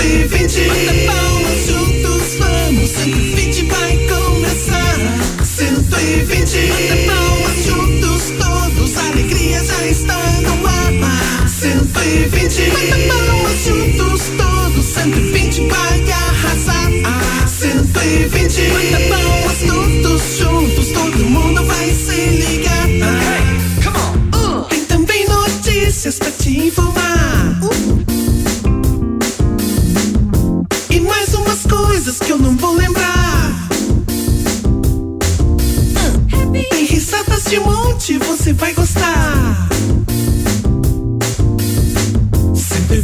120 Bata palmas juntos, vamos. 120 vai começar. 120 Bata palmas juntos, todos. A alegria já está no ar. 120 Bata palmas juntos, todos. 120 vai arrasar. 120 Bata palmas todos juntos. Todo mundo vai se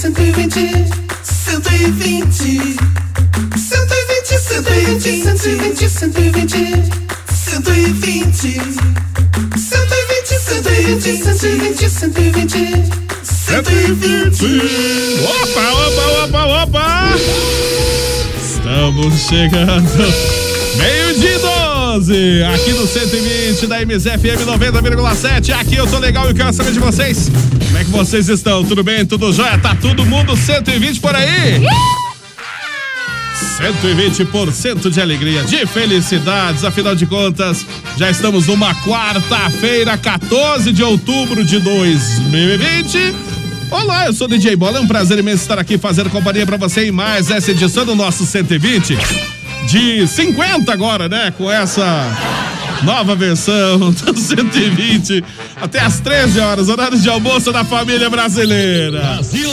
120, 120, 120. 120. 120, 120, 120, 120. 120. 120, 120, 120, 120. Opa, opa, opa, opa! Estamos chegando. Meio-dia e 12, aqui no 120 da MZFM 90,7. Aqui eu tô legal e quero saber de vocês. Como é que vocês estão? Tudo bem? Tudo jóia? Tá todo mundo 120 por aí? 120% de alegria, de felicidades, afinal de contas, já estamos numa quarta-feira, 14 de outubro de 2020. Olá, eu sou o DJ Bola, é um prazer imenso estar aqui fazendo companhia pra você em mais essa edição do nosso 120 de 50 agora, né? Com essa nova versão do 120 até às 13 horas, horário de almoço da família brasileira. Brasil!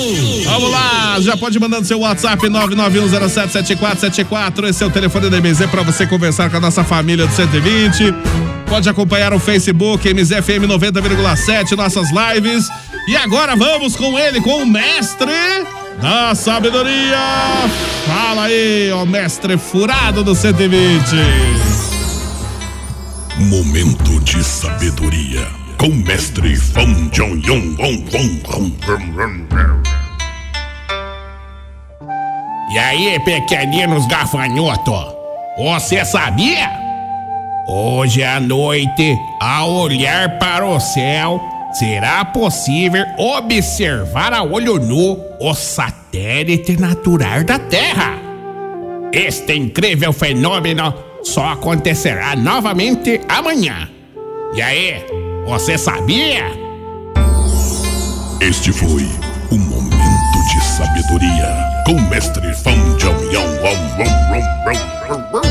Vamos lá, já pode mandando seu WhatsApp 991077474. Esse é o telefone da MZ para você conversar com a nossa família do 120. Pode acompanhar o Facebook MZFM 90,7, nossas lives. E agora vamos com ele, com o mestre da sabedoria. Fala aí, ó mestre furado do 120. Momento de sabedoria com mestre Fong Jong Yong Wong Wong. E aí, pequeninos gafanhotos, você sabia? Hoje à noite, ao olhar para o céu, será possível observar a olho nu o satélite natural da Terra. Este incrível fenômeno só acontecerá novamente amanhã. E aí, você sabia? Este foi o momento de sabedoria com mestre Wong Wong Wong Wong Wong.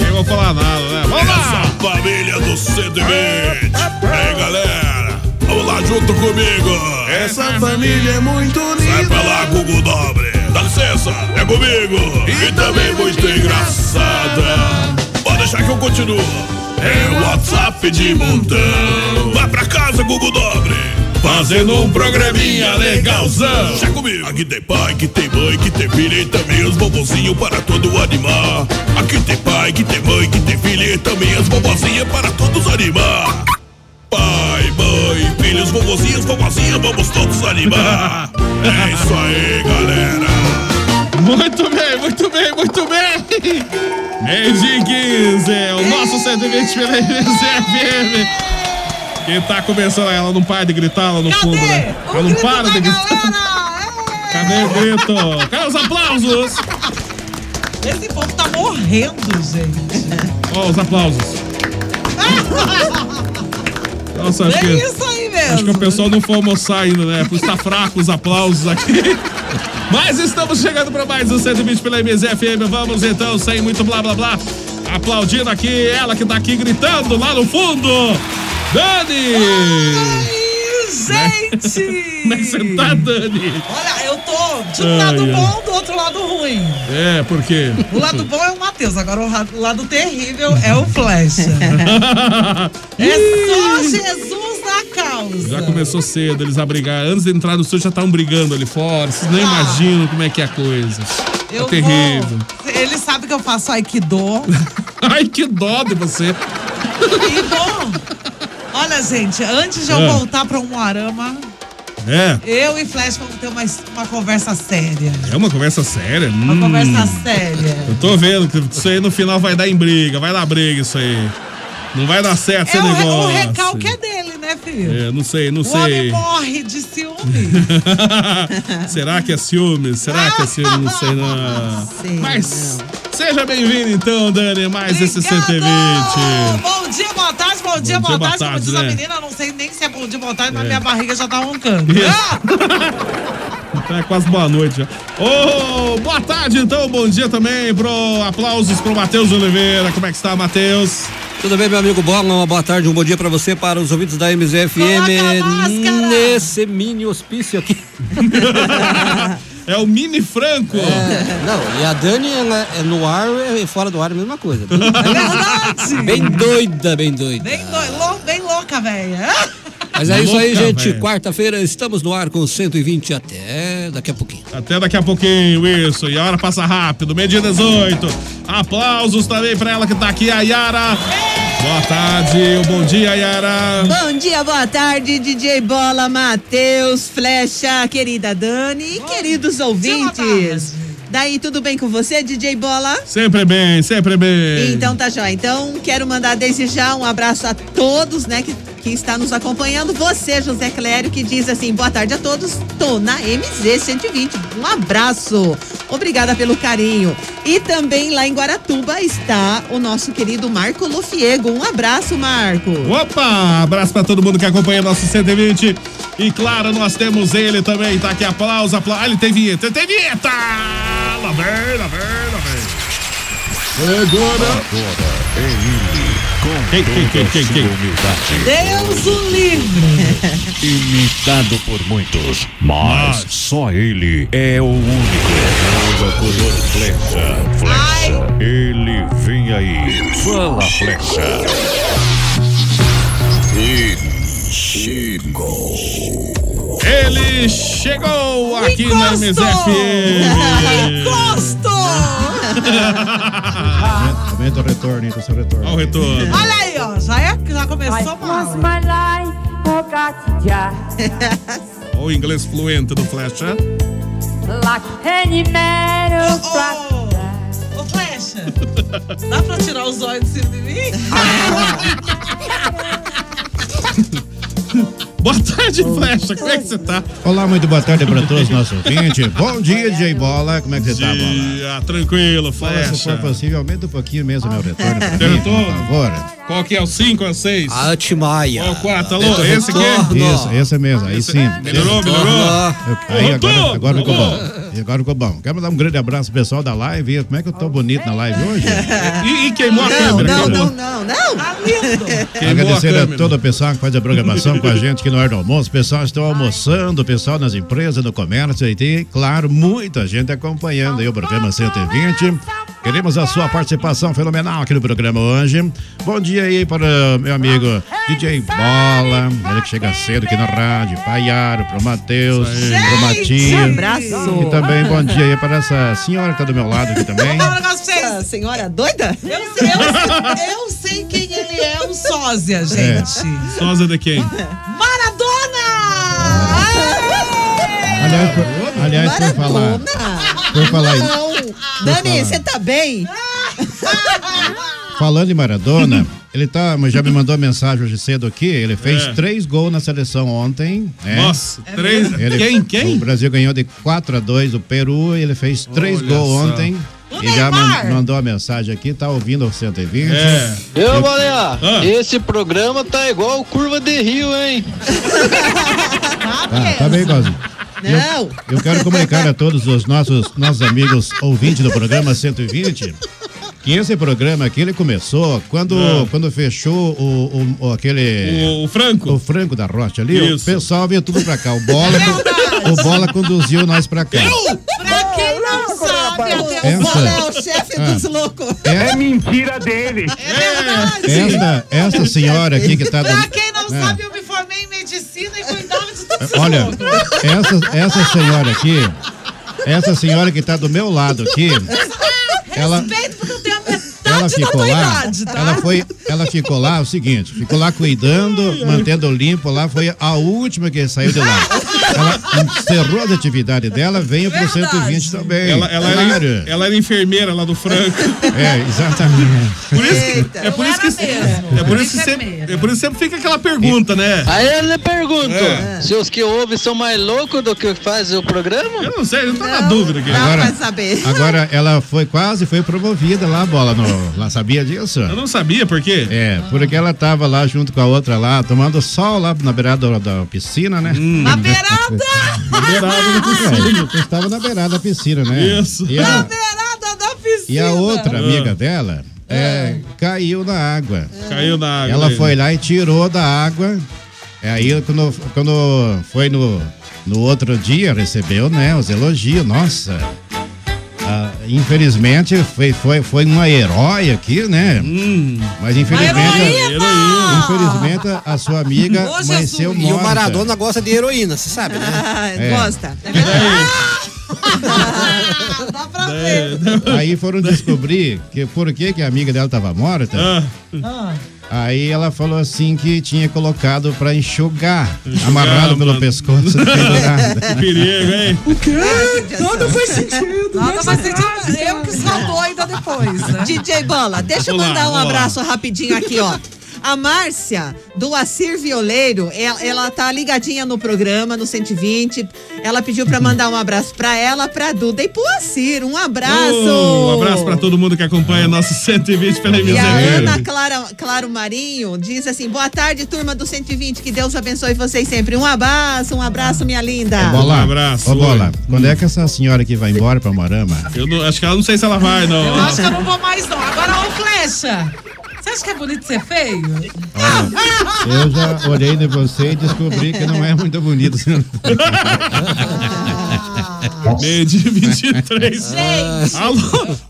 Nem vou falar nada, né? Vamos! Essa família do 120. Ei, galera, vamos lá junto comigo. Essa família é muito Vai pra unida. lá, Google Dobre. Dá licença, é comigo. E também muito engraçada. Pode deixar que eu continuo. É o WhatsApp de montão. Vai pra casa, Google Dobre. Fazendo um programinha legalzão. Deixa comigo. Aqui tem pai, que tem mãe, que tem filha e também os bobozinhos para todo animar. Aqui tem pai, que tem mãe, que tem filha e também as bobozinhas para todos animar. Pai, mãe, filhos, vovozinhos, vovozinhas, vamos todos animar. É isso aí, galera. Muito bem, muito bem, muito bem! Meio dia e 15, o nosso 120 pela MZFM. Quem tá começando, ela não para de gritar lá no fundo, né? Ela não para de gritar. Cadê o grito? Cadê os aplausos? Esse povo tá morrendo, gente. Ó, os aplausos. Nossa, acho É que, isso aí mesmo. acho que o pessoal não foi almoçar ainda, né? Por estar fraco os aplausos aqui. Mas estamos chegando para mais um 120 pela MZFM. Vamos então, sem muito blá blá blá. Aplaudindo aqui, ela que tá aqui gritando lá no fundo. Dani! Ai, gente! Como é que você tá, Dani? Olha, eu tô de um Ai, lado ai. bom, do outro lado ruim. É, por quê? O lado bom é o Matheus, agora o lado terrível é o Flecha. É só Jesus na causa. Já começou cedo, eles a brigar. Antes de entrar no estúdio já estavam brigando ali fora. Vocês nem Ah. imaginam como é que é a coisa. Eu é terrível. Vou... Ele sabe que eu faço Aikido. Ai, que dó de você. E olha, gente, antes de eu É. voltar pra um arama, É, eu e Flash vamos ter uma, uma conversa séria. é uma conversa séria. Uma Hum. conversa séria. Eu tô vendo que isso aí no final vai dar em briga, vai dar briga isso aí. Não vai dar certo esse É o, re- negócio. o recalque é dele, né, filho? É, não sei, não o homem sei. morre de ciúme. Será que é ciúme? Será que é ciúme? Não sei não. Sei Mas seja bem-vindo então, Dani, mais esse Obrigado! 120. Bom dia, boa tarde, bom dia, Bom boa dia, tarde. Como diz a né? menina, eu não sei nem se é bom dia, boa tarde, mas minha barriga já tá roncando. Ah! Então é quase boa noite já. Ô, boa tarde então, bom dia também pro aplausos pro Matheus Oliveira. Como é que está, Matheus? Tudo bem, meu amigo Bola? Uma boa tarde, um bom dia pra você, para os ouvintes da MZFM. Nesse mini hospício aqui. É o Mini Franco. Não, e a Dani, ela é no ar e fora do ar é a mesma coisa. Bem, É verdade. bem doida, bem doida. Bem, doi- lou- bem louca, velha. Mas é isso aí, gente. Quarta-feira estamos no ar com 120 até daqui a pouquinho. Até daqui a pouquinho, isso. E a hora passa rápido, meio dia 18. Aplausos também pra ela que tá aqui, a Yara. Boa tarde, um bom dia, Yara. Bom dia, boa tarde, DJ Bola, Matheus, Flecha, querida Dani e queridos ouvintes. Daí, tudo bem com você, DJ Bola? Sempre bem, sempre bem. Então tá jóia. Então, quero mandar desde já um abraço a todos, né, que, que está nos acompanhando. Você, José Clério, que diz assim, boa tarde a todos. Tô na MZ 120. Um abraço. Obrigada pelo carinho. E também lá em Guaratuba está o nosso querido Marco Lofiego. Um abraço, Marco. Opa, abraço pra todo mundo que acompanha nosso 120. E claro, nós temos ele também, tá aqui, aplauso, aplauso. Ah, ele tem vinheta, ele tem vinheta! Lá vem, lá vem, lá vem. Agora. Quem, quem, quem, quem, quem? Deus o livre. Imitado por muitos, mas só ele é o único. Locutor Flecha, Flecha. Ele vem aí. Fala, Flecha. Ele chegou aqui na Encosto! MZFM. Encosto! Aumenta o retorno, hein, com o seu retorno. Olha o retorno. Olha aí, ó. Já, é, já começou mal. Olha o inglês fluente do Flecha. Ô, ô, Flecha, dá pra tirar os olhos de cima de mim? Boa tarde, Flecha. Como é que você tá? Olá, muito boa tarde para todos os nossos ouvintes. Bom dia, DJ Bola. Como é que você tá, Bola? Dia, tranquilo, Fala, se for Flecha. possível, aumenta um pouquinho mesmo meu retorno mim, por retorno? favor. Qual que é o 5 ou o 6? A Atmaia. Qual o 4? Alô, esse aqui? Retorno. Isso, esse mesmo, aí sim. Melhorou, melhorou? Aí agora, Retorno! agora ficou bom. E agora ficou bom. Quero mandar um grande abraço pro pessoal da live. Como é que eu tô bonito na live hoje? E, e queimou a Não, câmera. não, não, não, não. Tá. Queimou a Agradecer a, câmera. todo o pessoal que faz a programação com a gente aqui no Ar do Almoço. O pessoal está almoçando, o pessoal nas empresas, no comércio e tem, claro, muita gente acompanhando aí o programa 120. Queremos a sua participação fenomenal aqui no programa hoje. Bom dia aí para o meu amigo DJ Bola, ele que chega cedo aqui na rádio, Paiaro, pro Matheus, pro! Matias. Um abraço. Também bom dia aí para essa senhora que tá do meu lado aqui também. Essa senhora doida? Eu sei, eu, sei, eu sei quem ele é, o sósia, gente. Sósia de quem? Maradona! Aliás, por, aliás, por falar, por falar isso. Não. Dani, você tá bem? Falando em Maradona, ele tá, mas já me mandou mensagem hoje cedo aqui. Ele fez É. três gols na seleção ontem. né? Nossa, três. Ele- Quem, O quem? Brasil ganhou de 4 a 2 o Peru. Ele fez três Olha gols só. ontem. E já man- mandou a mensagem aqui, tá ouvindo o 120. É. Eu, Balear, Ah. esse programa tá igual curva de rio, hein? Tá, tá bem, igualzinho. Não. Eu quero comunicar a todos os nossos, nossos amigos ouvintes do programa 120 que esse programa aqui ele começou quando, Ah. quando fechou o, o- o- aquele. O, o Franco. O Franco da Rocha ali, o Isso. pessoal veio tudo pra cá. O Bola, o Bola conduziu nós pra cá. Pra quem não sabe, até Essa- O Bola é o chefe Ah. dos loucos. É mentira dele. É verdade. esta, esta senhora aqui que tá. do- Pra quem não É. sabe, eu me formei em medicina e cuidava de tudo. Olha, essa, essa senhora aqui, essa senhora que tá do meu lado aqui, ela, Respeito ela ficou lá, idade, tá? ela foi, ela ficou lá, o seguinte, ficou lá cuidando, mantendo limpo lá, foi a última que saiu de lá. Ela encerrou as atividades dela, veio pro 120 também. Ela, ela, claro. era, ela era enfermeira lá do Franco. É, exatamente. Por isso que, é por isso que, é por isso que sempre, é por isso que sempre fica aquela pergunta, né? Aí ele pergunta, É. se os que ouvem são mais loucos do que fazem o programa? Eu não sei, eu tô na dúvida aqui. Agora, saber. agora ela foi quase foi promovida lá, bola no, lá sabia disso? Eu não sabia por quê? É, porque ela tava lá junto com a outra lá, tomando sol lá na beirada da, da piscina, né? Na beirada! Na beirada da piscina. Estava na beirada da piscina, né? Isso. E Na a, beirada da piscina. e a outra Ah. amiga dela é, caiu na água. Caiu na água. Ela daí. foi lá e tirou da água. É aí quando, quando foi no, no outro dia, recebeu, né, os elogios. Nossa. Ah, infelizmente foi, foi, foi uma herói aqui, né? Hum. Mas infelizmente, heroína! infelizmente a sua amiga Ô, amanheceu. E o. Maradona gosta de heroína, você sabe, né? Ah, É. Gosta. Dá pra ver. Aí foram descobrir que por que, que a amiga dela tava morta. Ah, Ah. Aí ela falou assim que tinha colocado pra enxugar, Enxugar, amarrado pelo pescoço. perigo, hein? O quê? Nada faz sentido. Nada faz sentido. Eu que sou doida depois, né? DJ Bola, deixa eu mandar um abraço rapidinho aqui, ó. A Márcia, do Acir Violeiro, ela, ela tá ligadinha no programa, no 120. Ela pediu pra mandar um abraço pra ela, pra Duda e pro Acir. Um abraço! Oh, um abraço pra todo mundo que acompanha nosso 120 pela E a. Ana Clara, Claro Marinho diz assim: boa tarde, turma do 120. Que Deus abençoe vocês sempre. Um abraço, um abraço, minha linda. Bola, Um abraço, Ô, Bola, oi. quando é que essa senhora aqui vai embora pra Morama? Eu não- acho que ela não sei se ela vai, não. Eu acho que eu não vou mais, não. Agora, ô Flecha, você acha que é bonito ser feio? Eu já olhei em você e descobri que não é muito bonito. Meio de 23. Gente. Alô,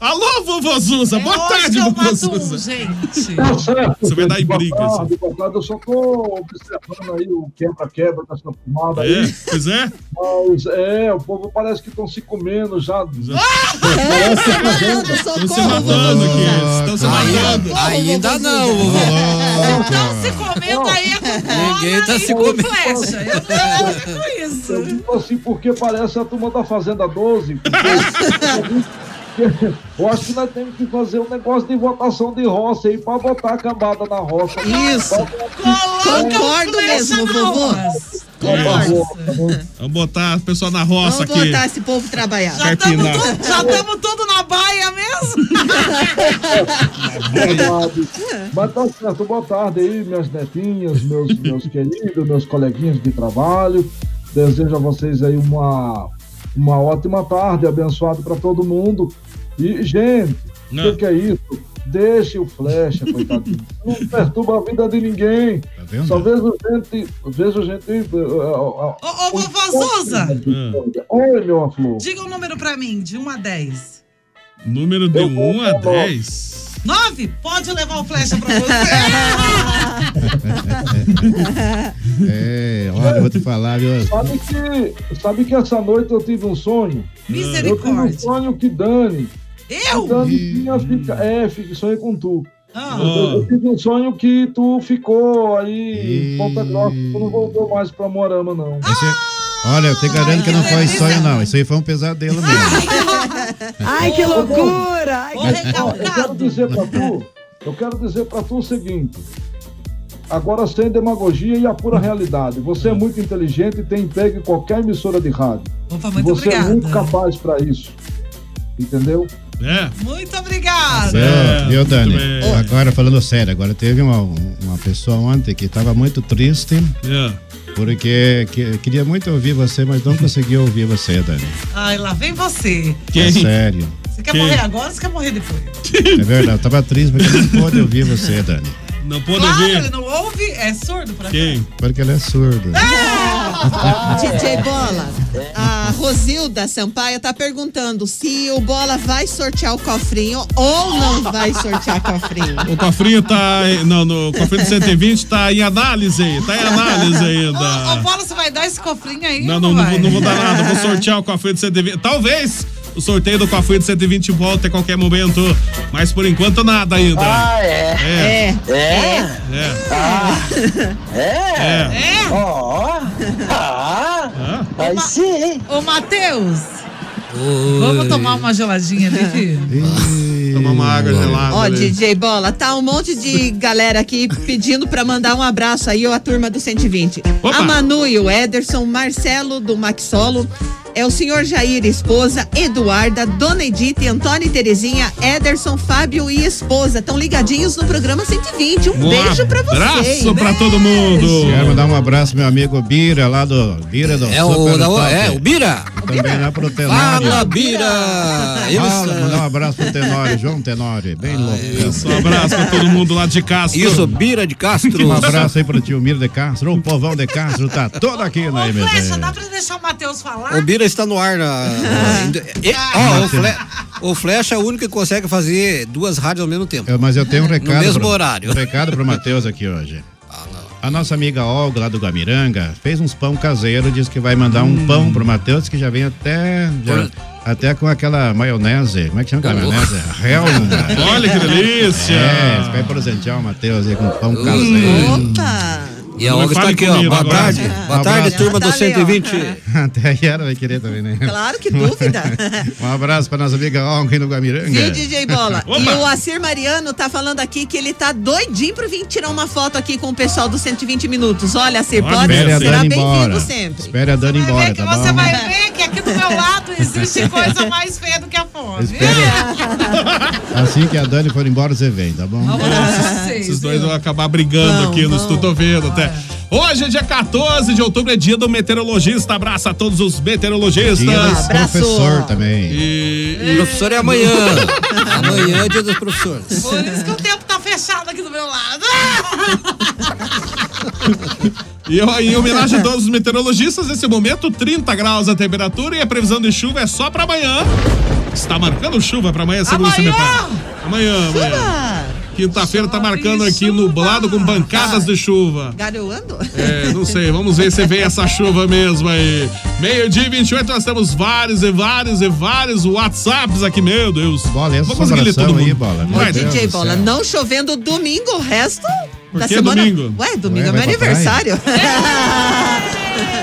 alô, vovô Zuza. Boa tarde, vovô Zuza. gente. Tá certo. Você vai dar em briga, tarde. Eu só tô observando aí o quebra-quebra dessa fumada É, aí. pois é? Mas é, o povo parece que estão se comendo já. Tá Estão se matando aqui. Estão se matando. Ainda não, vovô. Estão se comendo aí é Ninguém tá se com comendo. flecha. Eu Eu isso. digo assim, porque parece a turma da Fazenda 12. porque- Eu acho que nós temos que fazer um negócio de votação de roça aí pra botar a cambada na roça. Isso. Concordo mesmo, vovô. roça. Concordo. Vamos botar o pessoal na roça Vamos aqui. botar esse povo trabalhar. Já estamos tamo tudo na baia mesmo? Verdade. Mas tá certo, boa tarde aí, minhas netinhas, meus, meus queridos, meus coleguinhas de trabalho. Desejo a vocês aí uma, uma ótima tarde, abençoado para todo mundo. E, gente, o Não. que, que é isso? Deixe o flecha, coitadinho. Não perturba a vida de ninguém. Tá vendo? Só vejo gente. Vejo gente. eh, eh, Ô, ô, vovó Zuza, Oi, meu aflor. diga um número pra mim, de 1 a 10. Número de Eu vou 1 a falar. 10. 9? Pode levar o flecha pra você. É, olha, eu vou te falar, viu? Sabe que, sabe que essa noite eu tive um sonho? Eu tive um Misericórdia. sonho que Dani. Eu? Dani tinha fica, é, fica, sonhei com tu. Ah, Eu, eu tive um sonho que tu ficou aí em Ponta Grossa, tu não voltou mais pra Morama, não. Esse- olha, eu te garanto que não foi sonho, não. Isso aí foi um pesadelo mesmo. Ai, que loucura! Ô, Ó, eu quero dizer pra tu, eu quero dizer pra tu o seguinte. Agora sem demagogia e a pura realidade. Você é muito inteligente e tem emprego em qualquer emissora de rádio. Opa, muito Você é obrigada. muito capaz pra isso. Entendeu? É. Muito obrigada. Viu, viu, Dani? Agora falando sério, agora teve uma, uma pessoa ontem que estava muito triste É. porque que- queria muito ouvir você, mas não conseguiu ouvir você, Dani. Ai, lá vem você. É sério. Você quer Quem? morrer agora ou você quer morrer depois? É verdade, eu tava triste porque não pôde ouvir você, Dani. Não pôde Claro, ele não ouve, é surdo pra Quem? Porque ele é surdo. DJ Bola, a Rosilda Sampaio tá perguntando se o Bola vai sortear o cofrinho ou não vai sortear o cofrinho. O cofrinho tá. Não, no cofrinho do 120 tá em análise, tá em análise Ô, ainda. Bola, você vai dar esse cofrinho aí? Não, não, não, vai? vou- não vou dar nada, vou sortear o cofrinho do 120. Talvez o sorteio do cofrinho do 120 volte a qualquer momento, mas por enquanto nada ainda. Ah, é? É. É? É. Ah, é? É. Ó. Ah. Aí sim. Ô, Matheus. Vamos tomar uma geladinha ali, filho? Tomar uma água gelada. Ó, ali. DJ Bola, tá um monte de galera aqui pedindo pra mandar um abraço aí, ó, a turma do 120. Opa! A Manu e o Ederson, Marcelo do Maxolo, é o senhor Jair, esposa, Eduarda, Dona Edith, Antônio e Terezinha, Ederson, Fábio e esposa. Estão ligadinhos no programa 120. Um, Um beijo pra vocês. abraço pra todo mundo. Quero mandar um abraço, meu amigo Bira, lá do Bira do É o da- Top. é, o Bira. Também lá pro Tenório. Fala, Bira! Fala, ah, mandar um abraço pro Tenório, João Tenório, bem louco. Isso, um abraço pra todo mundo lá de Castro. Isso, Bira de Castro. Um abraço aí pro tio Miro de Castro, o povão de Castro tá todo aqui na Flecha, MZ. dá pra deixar o Matheus falar? O Bira está no ar. Na, e- ó, o, Fle- o Flecha é o único que consegue fazer duas rádios ao mesmo tempo. Eu- mas eu tenho um recado. No mesmo pro- horário. Um recado pro Matheus aqui hoje. A nossa amiga Olga, lá do Guamiranga, fez uns pão caseiro, disse que vai mandar um pão pro Matheus, que já vem até. já- até com aquela maionese. Como é que chama aquela maionese? Helma. Olha que delícia. É, você vai presentear o Matheus aí com pão caseiro. Opa! E a Olga está fale aqui, ó. comigo Boa tarde. Boa tarde, turma do Tá ali, ó. 120. Até aí ela vai querer também, né? Claro, que dúvida. Um abraço pra nossa amiga Olga no Guamiranga. Viu, DJ Bola? Opa! E o Acir Mariano tá falando aqui que ele tá doidinho pra vir tirar uma foto aqui com o pessoal do 120 minutos. Olha, Acir, Olha, pode espere a será bem-vindo embora. sempre. Espere a Dani embora, tá Você bom? vai ver que aqui do meu lado existe coisa mais feia do que a fome. Assim que a Dani for embora, você vem, tá bom? Esses dois vão acabar brigando aqui no estúdio, tô vendo até. Hoje é dia 14 de outubro, é dia do meteorologista. Abraço a todos os meteorologistas. Dia do professor também. E, Professor é amanhã. amanhã é dia dos professores. Por isso que o tempo tá fechado aqui do meu lado. E em homenagem a todos os meteorologistas, nesse momento, 30 graus a temperatura e a previsão de chuva é só pra amanhã. Está marcando chuva pra amanhã, segundo o Amanhã? CMPA. Amanhã, amanhã. Quinta-feira tá marcando aqui nublado com pancadas de chuva. Garoando? É, não sei, vamos ver se vem essa chuva mesmo aí. Meio-dia e 28, nós temos vários e vários e vários WhatsApps aqui, meu Deus. Bola, essa Vou conseguir ler todo aí, mundo. Bola. Meu Vai, DJ Bola, não chovendo domingo, o resto Por da que semana. domingo? Ué, domingo Ué, é meu aniversário.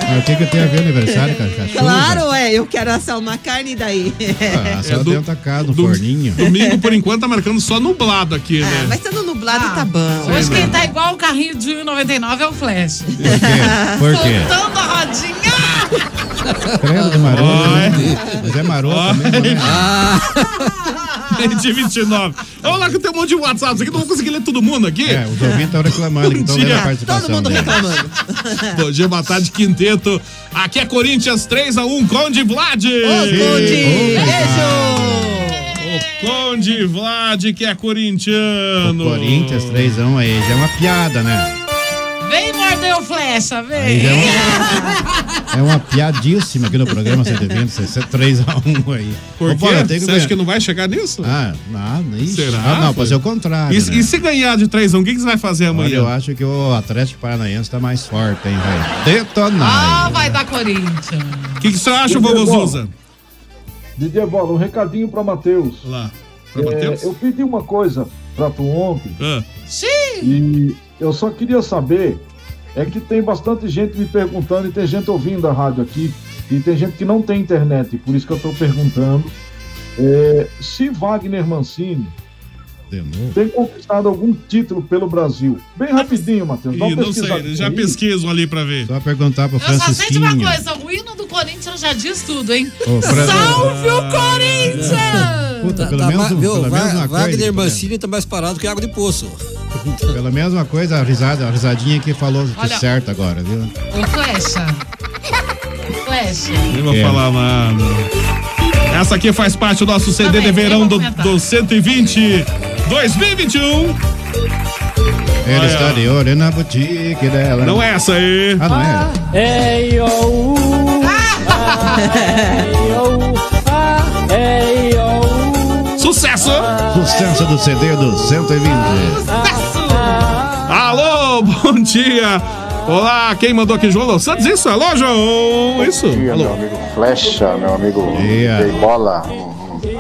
Mas o que, que tem a ver aniversário, cara? Chuva? claro, é, eu quero assar uma carne daí. Ah, só É do- dentro da casa, no do- forninho. Domingo, por enquanto, tá marcando só nublado aqui, Ah, né? mas sendo nublado tá bom. Hoje quem tá igual o carrinho de 1,99 é o Flash. Por quê? Por quê? Soltando a rodinha. Credo do maroto. né? Mas é maroto mesmo, né? de 29. Vamos lá que tem um monte de WhatsApps aqui, não vou conseguir ler todo mundo aqui. É, os ouvintes estão reclamando Bom vendo a participação Todo mundo reclamando. Bom dia, boa tarde, quinteto. Aqui é Corinthians 3x1, Conde Vlad. Ô, Conde, O Conde Vlad, que é corintiano. Corinthians 3x1 aí, já é uma piada, né? Vem o flecha, vem. já é uma, é uma piadíssima aqui no programa 120, você 3x1 aí. Por quê? Você acha que não vai chegar nisso? Ah, não, isso. Será? Ah, não, ser o contrário. E, né? e se ganhar de 3x1, o que, que você vai fazer Olha, amanhã? eu acho que o Atlético Paranaense tá mais forte, hein, velho? Detonar. Ah, vai dar Corinthians. O que, que você acha, vovô Zuza? DJ Bola, um recadinho pra Matheus. Lá. Pra É, Matheus? eu pedi uma coisa pra tu ontem Ah, Sim. e eu só queria saber, é que tem bastante gente me perguntando e tem gente ouvindo a rádio aqui e tem gente que não tem internet, por isso que eu tô perguntando é, se Wagner Mancini tem conquistado algum título pelo Brasil. Bem rapidinho, Matheus. Ih, não sei, já aí. pesquiso ali pra ver. Só perguntar pro Eu só sei de uma Francisquinho. coisa, o hino do Corinthians já diz tudo, hein? Ô, Fran- Salve o Corinthians! Puta, pelo Tá menos, viu, pelo Va- menos uma Wagner coisa. Mancini tá mais parado que água de poço. Pelo menos uma coisa, a risada, a risadinha que falou de Olha- certo agora, viu? Ô, Flecha. Flecha. Nem vou É. falar nada. Essa aqui faz parte do nosso CD de verão do, do 120 2021. Ele está de olho na boutique dela. Não é essa aí. Ah, não é? Ei, oh, ei, oh. Sucesso! Sucesso do CD do 120. Alô, bom dia. Olá, quem mandou aqui, João Los Santos? Isso, alô, João. Isso. Bom dia, meu amigo Flecha, meu amigo. Jay Bola. Um-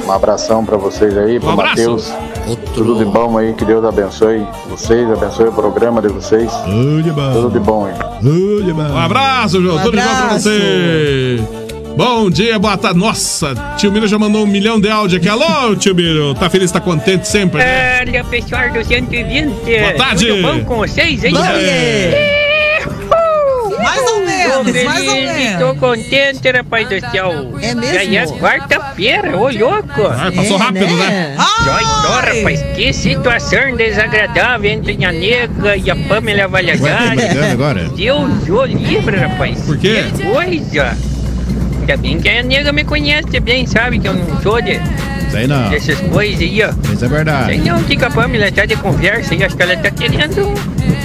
Um abração pra vocês aí, pro Um abraço. Matheus. Tudo de bom aí, que Deus abençoe vocês, abençoe o programa de vocês. Tudo de bom. Tudo de bom aí. Tudo de bom. Um abraço, João. Um Tudo de bom pra abraço. você. Bom dia, boa tarde. Nossa, tio Miro já mandou um milhão de áudio aqui. Alô, tio Miro. Tá feliz, tá contente sempre, né? Olha, pessoal do 120. Boa tarde. Tudo bom com vocês, hein? Dia. Mais ou Tô menos, mais ou feliz, menos. tô contente, rapaz do céu. É mesmo? Já é quarta-feira, ô louco. Ai, passou É, rápido, né? né? Ai. rapaz, que situação desagradável entre a nega e a Pamela agora? Deus o livre, rapaz. Por quê? Que coisa. Ainda bem que a nega me conhece bem, sabe que eu não sou de, Sei não. dessas coisas aí, ó. Isso é verdade. Sei não, que a Pamela tá de conversa aí, acho que ela tá querendo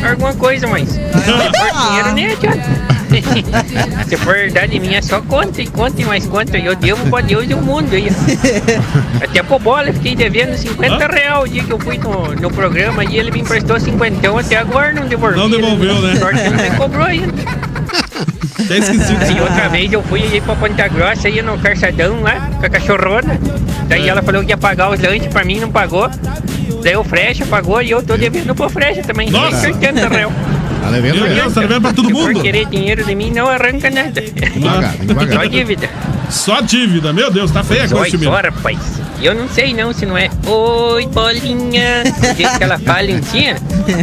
alguma coisa, mas se for dinheiro, né? Se for verdade minha, só conta e conta e mais conta. Eu devo pra Deus e o mundo aí. Até pro bola, fiquei devendo 50 real o dia que eu fui no, no programa e ele me emprestou 50, até agora não devolveu. Não devolveu, né? Sorte que ele me cobrou ainda. Até esqueci E disso. outra vez eu fui aí pra Ponta Grossa, ia no calçadão lá, com a cachorrona. Daí ela falou que ia pagar os lanches pra mim, não pagou. Daí o Frecha pagou e eu tô devendo pro Frecha também. Nossa! 80 real. Tá devendo Meu mesmo. Deus, tá devendo pra todo Se for mundo. querer dinheiro de mim, não arranca nada. Pagar, tem que pagar. Só dívida. Só dívida. Meu Deus, tá feia a coisa, Miro. só, rapaz. Eu não sei não se não é Oi, bolinha. Do jeito que ela fala em cima,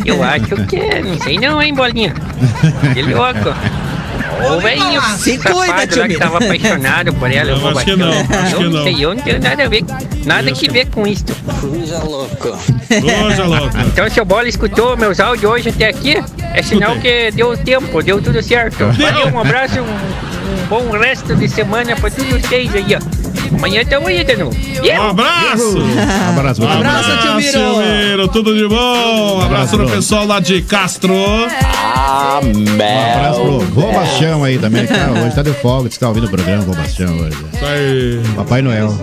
eu acho que é. Não sei não, hein, bolinha. Que louco. Ô, velhinho, Se cuida, safado tio lá que tava apaixonado por ela. eu Não, acho que não, acho eu que não. sei, eu não tenho nada a ver, nada que ver com isso. Coisa louca. Coisa louca. Então, seu bola escutou meus áudios hoje até aqui, é sinal que deu tempo, deu tudo certo. Valeu, um abraço, um, um bom resto de semana pra todos vocês aí, ó. Amanhã estamos aí de novo. Um abraço. Abraço, Um meu amigo. Abraço, tio Miro. Miro. Tudo de bom. Um abraço pro pessoal lá de Castro. Um abraço pro Vô Bastião aí também, que tá, hoje tá de folga, que tá ouvindo o programa, Vô Bastião hoje. Isso aí. Papai Noel.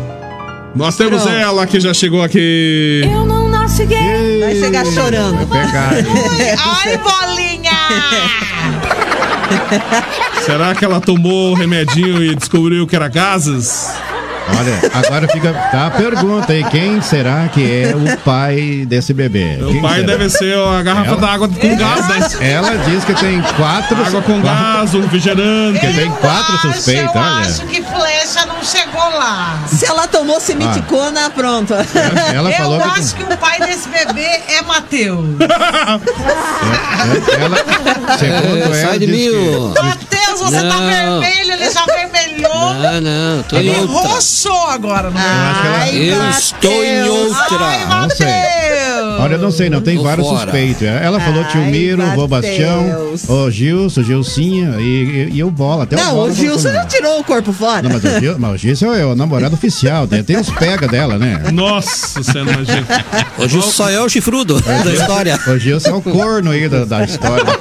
Nós temos Pronto. ela que já chegou aqui. Eu não nasci gay. Vai chegar chorando. Pecado. Ai, bolinha! Será que ela tomou o remedinho e descobriu que era gases? Olha, agora fica tá a pergunta aí, quem será que é o pai desse bebê? O Quem pai será? deve ser a garrafa d'água com gás, né? Ela diz que tem quatro... Água com quatro- gás, um refrigerante. Que tem quatro eu olha. acho que flecha não chegou lá. Se ela tomou semiticona, pronto. Ela eu falou que- acho que... o pai desse bebê é Matheus. Ela, segundo É, ela, sai de mim, que-. Matheus, você tá Não. vermelho, ele já vermelhou. Não, não, tô Ele em outra. roxou agora, não acho que ela- Ai, Eu Mateus. estou em outra. Sei. Matheus! Olha, eu não sei, não. Tem Tô vários fora. suspeitos. Ela falou tio Ai, Miro, vô Bastião, o Gilson, Gilcinha e, e, e o Bola. Até Não, Bola o Gilson já tirou o corpo fora. Não, mas o, Gil, mas o Gilson é o namorado oficial. Tem, tem os pega dela, né? Nossa, você não imagina. O só é o chifrudo da história. O Gilson é o corno aí da, da história da.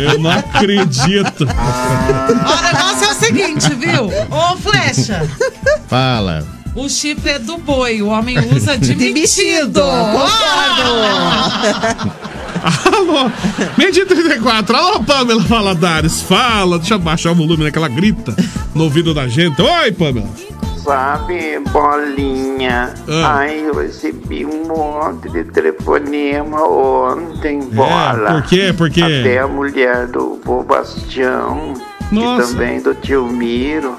Eu não acredito. Ó, O negócio é o seguinte, viu? Ô, Flecha, Fala. O chifre é do boi, o homem usa de, De metido. concordo. Alô, meio de 34. Alô, Pamela Valadares. Fala, deixa eu baixar o volume, né? Que ela grita no ouvido da gente. Oi, Pamela. Sabe, bolinha? Ah. Ai, eu recebi um monte de telefonema ontem, bola. É, por quê? Por quê? Até a mulher do vô Bastião Nossa. e também do tio Miro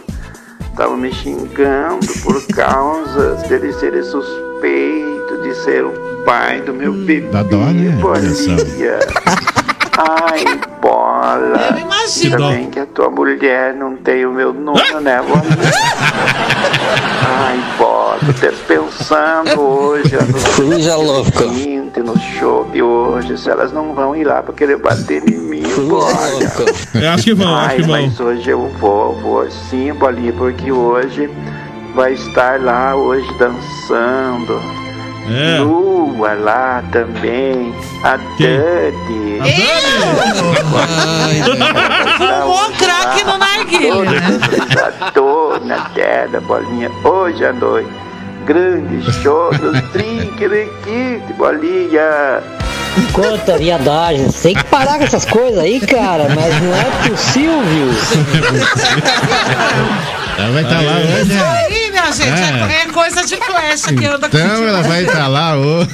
estavam me xingando por causa dele ser suspeito de ser o pai do meu bebê, Dá dó, né? Ai, bola. Eu imagino. Ainda bem que a tua mulher não tem o meu número, né, bolinha? Ai, bola, tô pensando hoje, Coisa louca. no show de hoje, se elas não vão ir lá pra querer bater em mim, bola. Eu acho que vão, acho Ai, que vão. mas hoje eu vou, vou sim, bolinha, porque hoje vai estar lá hoje dançando. É. Nua lá também. A Dani. Fumou crack no narguilha. Dona dela, bolinha, hoje à noite. Grande show dos Trinqueriquite, bolinha. Conta viadagem, tem que parar com essas coisas aí, cara, mas não é possível. Ela vai estar lá Isso hoje. né? Minha gente, é, é coisa de flecha que anda com Então ela vai estar lá hoje.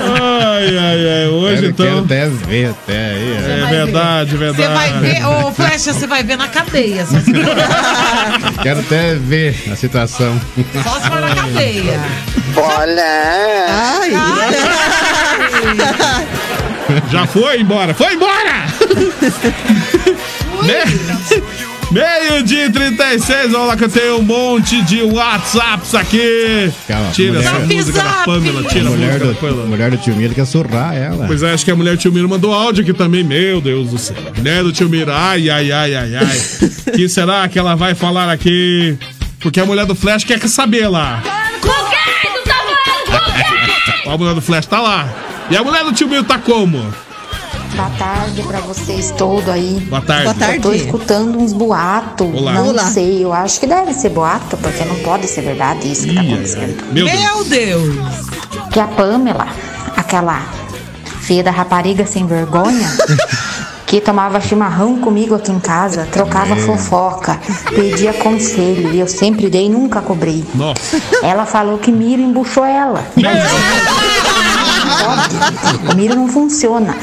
Ai, ai, ai. Hoje Eu então. Quero até ver até aí. É ó. verdade, Você verdade. vai ver, ô Flecha, você vai ver na cadeia. Só se, Quero até ver a situação. só se for na cadeia. Olha! Já foi embora. Foi embora! Me- Meio-dia e 36, olha lá que eu tenho um monte de WhatsApps aqui. Calma, Tira essa mulher- música da Pamela, A tira a mulher música da do, Pamela. mulher do tio Miro quer surrar ela. Pois é, acho que a mulher do tio Miro mandou áudio aqui também. Meu Deus do céu. Mulher do tio Miro, ai, ai, ai, ai, ai. que será que ela vai falar aqui? Porque a mulher do Flash quer saber lá. A mulher do Flash tá lá. E a mulher do tio Miro tá como? Boa tarde pra vocês todos aí. Boa tarde. Boa tarde. Eu tô escutando uns boatos. Olá. Não Olá. sei, eu acho que deve ser boato, porque não pode ser verdade isso que tá acontecendo. Meu Meu Deus. Que a Pamela, aquela filha da rapariga sem vergonha, que tomava chimarrão comigo aqui em casa, trocava É. fofoca, pedia conselho e eu sempre dei e nunca cobrei. Nossa. Ela falou que Miro embuchou ela. O Miro não funciona.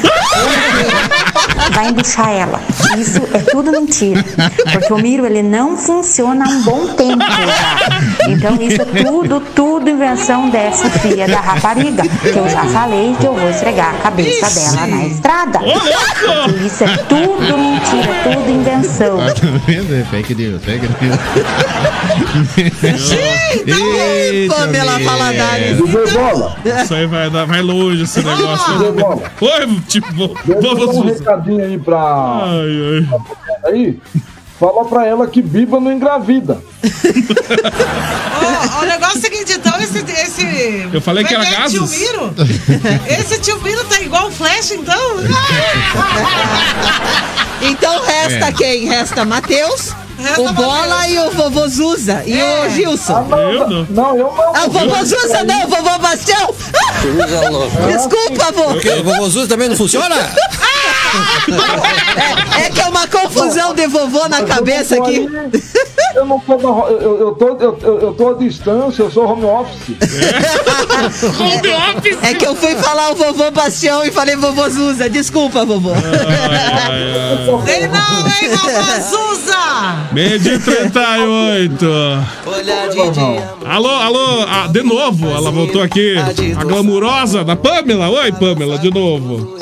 Vai embuchar ela. Isso é tudo mentira. Porque o Miro ele não funciona há um bom tempo já. Então isso é tudo, tudo invenção dessa filha da rapariga. Que eu já falei que eu vou esfregar a cabeça dela na estrada. Porque isso é tudo mentira, tudo invenção. Tá vendo? É Fake news, fake news. Eita, Pamela. Valadares. Isso aí vai, dar- vai longe esse negócio. Oi, tipo, dar um vamos. recadinho aí pra. Ai, ai. Aí, fala pra ela que Biba não engravida. Ó, o negócio é o seguinte, então, esse. esse Eu falei que era é Tio gases. Miro? Esse tio Miro tá igual o Flash, então? Então resta É. quem? Resta Matheus, Resta o Bola Matheus. e o vovô Zuza. E É. o Gilson. Eu não. Não, eu não. Ah, o vovô Zuza não, o vovô Bastião. Desculpa, vô. O? O vovô Zuza também não funciona? É, é que é uma confusão de vovô na cabeça aqui. Eu não tô, na eu, eu, eu tô, eu, eu- tô à distância, eu sou home office. É que eu fui falar o vovô Bastião e falei vovô Zuza. Desculpa, vovô. Ei, não, hein, vovô Zuza? Meio de 38. Alô, alô, ah, de novo, ela voltou aqui. A glamurosa da Pamela. Oi, Pamela, de novo.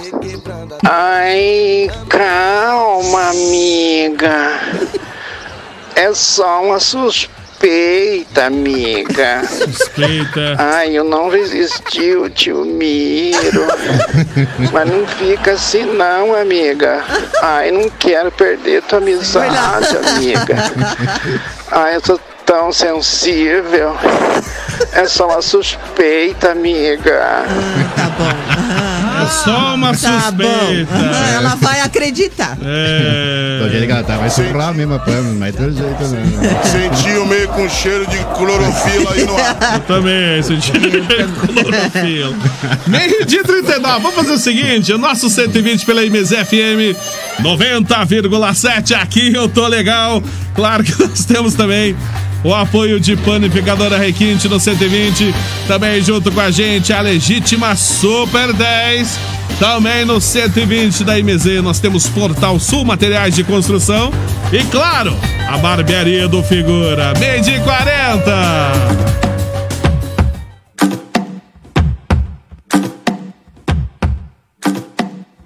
Ai, calma, amiga. É só uma suspeita, amiga. Suspeita. Ai, eu não resisti, o tio Miro. Mas não fica assim não, amiga. Ai, não quero perder tua amizade, amiga. Ai, eu sou tão sensível. É só uma suspeita, amiga. É só uma Tá suspeita. Ah, Ela vai acreditar. É. Tô jeito que ela tá, vai surrar mesmo a Pamela, mas todo jeito não. Sentiu meio com cheiro de clorofila aí no ar. Eu também, senti clorofila. Meio dia 39. Vamos fazer o seguinte: o nosso 120 pela MZFM 90,7. Aqui eu tô legal. Claro que nós temos também o apoio de Panificadora Requinte no 120. Também junto com a gente a legítima Super 10. Também no 120 da MZ nós temos Portal Sul Materiais de Construção. E claro, a barbearia do Figura. Meio de 40.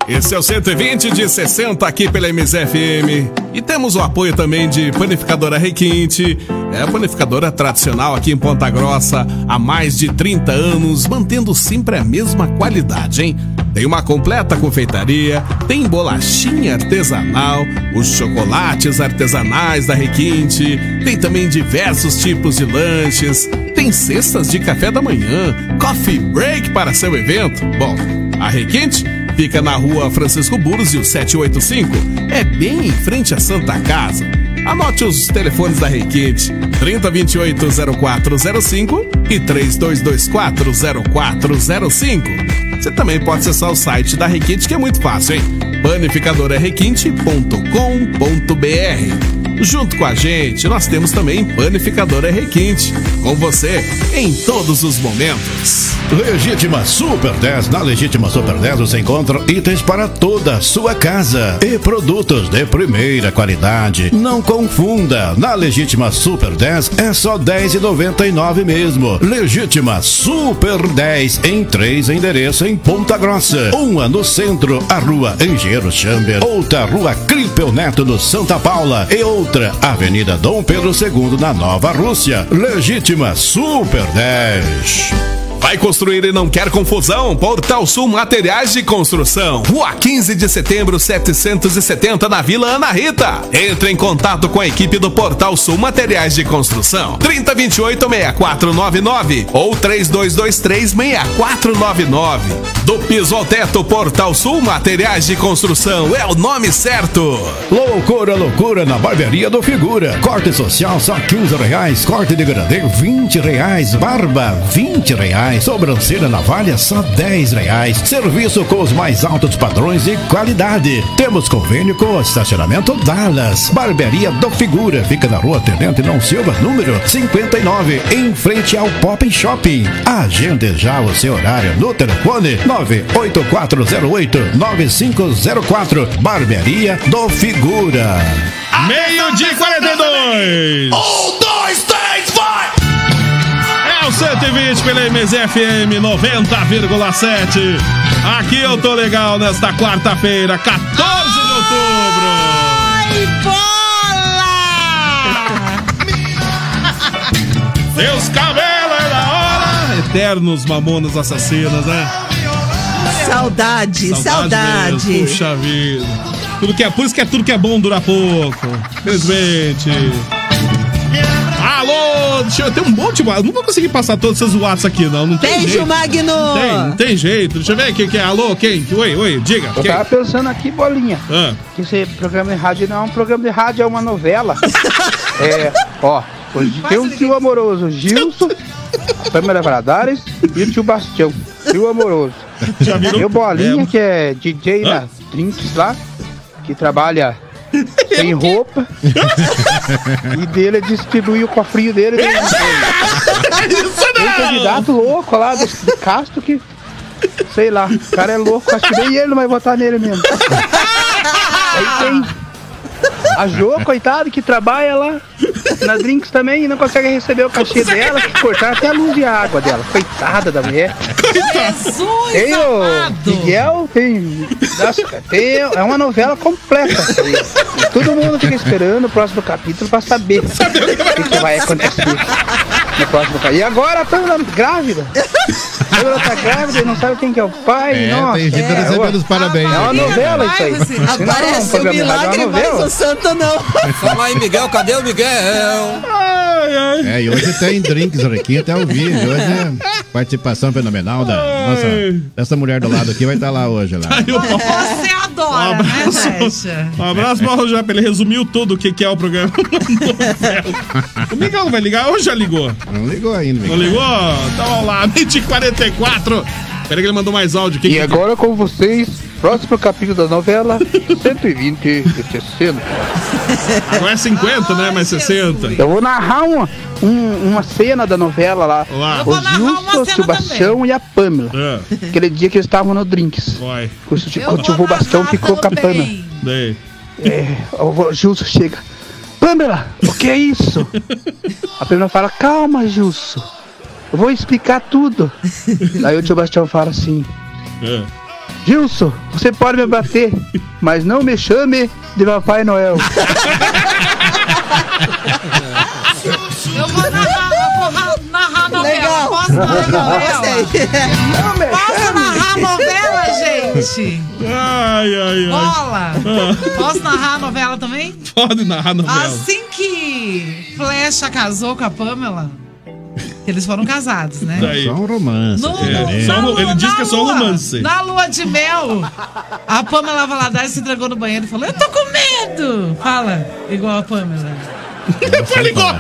Esse é o 120 de 60 aqui pela MZFM. E temos o apoio também de Panificadora Requinte. É a panificadora tradicional aqui em Ponta Grossa há mais de 30 anos, mantendo sempre a mesma qualidade, hein? Tem uma completa confeitaria, tem bolachinha artesanal, os chocolates artesanais da Requinte, tem também diversos tipos de lanches, tem cestas de café da manhã, coffee break para seu evento. Bom, a Requinte fica na rua Francisco Búrzio 785, é bem em frente à Santa Casa. Anote os telefones da Requinte: 3028-0405 e 3224-0405. Você também pode acessar o site da Requinte, que é muito fácil, hein? panificadorarequinte.com.br. Junto com a gente, nós temos também Panificadora Requinte, com você em todos os momentos. Legítima Super 10. Na Legítima Super 10 você encontra itens para toda a sua casa e produtos de primeira qualidade. Não confunda, na Legítima Super 10 é só R$ 10,99 mesmo. Legítima Super 10 em três endereços em Ponta Grossa. Uma no centro, a rua Engenheiro Chamber. Outra, rua Cripel Neto no Santa Paula. E outra, Avenida Dom Pedro II na Nova Rússia. Legítima Super 10. Vai construir e não quer confusão? Portal Sul Materiais de Construção. Rua 15 de setembro, 770, na Vila Ana Rita. Entre em contato com a equipe do Portal Sul Materiais de Construção. 3028-6499 ou 3223-6499. Do piso ao teto, Portal Sul Materiais de Construção é o nome certo. Loucura, loucura na barbearia do Figura. Corte social só 15 reais. Corte de grande 20 reais. Barba 20 reais. Sobrancelha navalha só 10 reais. Serviço com os mais altos padrões e qualidade. Temos convênio com o estacionamento Dallas. Barbearia do Figura. Fica na rua Tenente Não Silva, número 59, em frente ao Pop Shopping. Agende já o seu horário no telefone 98408-9504. Barbearia do Figura. Meio de 42. Um, dois, três! É o 120 pela MZFM 90,7. Aqui eu tô legal nesta quarta-feira, 14 de outubro. Ai, bola! Seus cabelos é da hora. Eternos mamonas assassinas, né? Saudade, saudade. mesmo, Puxa vida. Tudo que é, por isso que é tudo que é bom dura pouco. Felizmente. Deixa eu, tem um monte de. Não vou conseguir passar todos esses WhatsApp aqui, não. Não tem Beijo, jeito. Magno! Tem, não tem jeito. Deixa eu ver quem que é. Alô, quem? Oi, oi, diga. Eu Quem? tava pensando aqui, bolinha. Ah. Que esse programa de rádio não é um programa de rádio, é uma novela. é, ó, hoje tem um tio amoroso, Gilson, Pamela Valadares e o tio Bastião, tio amoroso. Já viram? E o Bolinha, É. que é DJ na Drinks lá, que trabalha sem roupa. e dele é distribuir o cofrinho dele. Tem um candidato louco lá do, do Castro que. Sei lá, o cara é louco, acho que nem ele não vai votar nele mesmo. Aí tem a Jo, coitado, que trabalha lá na Drinks também e não consegue receber o cachê dela, que cortaram até a luz e a água dela. Coitada da mulher. Jesus Tem o amado! Miguel, tem, nossa, tem. É uma novela completa. Todo mundo fica esperando o próximo capítulo pra saber o que, que vai acontecer no próximo capítulo. E agora Pamela grávida. A Pamela tá grávida e não sabe quem que é o pai. É, nossa, tem gente é, recebendo os parabéns. É uma novela isso aí. Aparece o milagre, é uma mas o santo não. Fala aí, Miguel, cadê o Miguel? Ai, ai. É, e hoje tem drinks aqui até ao vivo. Hoje é participação fenomenal da nossa. Essa mulher do lado aqui vai estar lá hoje. Lá. Aí Um adora, né, abraço, Flecha? um abraço para o Rogério, ele resumiu tudo o que, que é o programa. o Miguel não vai ligar ou já ligou? Não ligou ainda, Não Miguel. ligou? Então vamos lá, 2044. Peraí que ele mandou mais áudio. Quem E que- agora com vocês, próximo capítulo da novela 120 e 60. Não é 50, né? Mas 60. Eu vou narrar uma, um- uma cena da novela lá. Lá. O Gilson, o Sebastião e a Pamela. É. Aquele dia que eles estavam no Drinks. Vai. O, tio- o tio Sebastião ficou com a Pamela. Daí. É, o Gilson chega. Pamela, o que é isso? A Pamela fala, calma, Gilson. Eu vou explicar tudo. Aí o tio Bastião fala assim, É. Gilson, você pode me bater, mas não me chame de Papai Noel. Eu vou narrar, eu vou ra- narrar a novela. Legal. Posso narrar novela? Posso narrar a novela, gente? Ai, ai, ai. Bola! Ah. Posso narrar a novela também? Pode narrar a novela. Assim que Flecha casou com a Pamela, eles foram casados, né? Daí. Só um romance. No-? É, só um- ele diz que é só um romance. Na lua de mel, a Pamela Valadares se entregou no banheiro e falou: Eu tô com medo! Fala, igual a Pamela. Fala igual a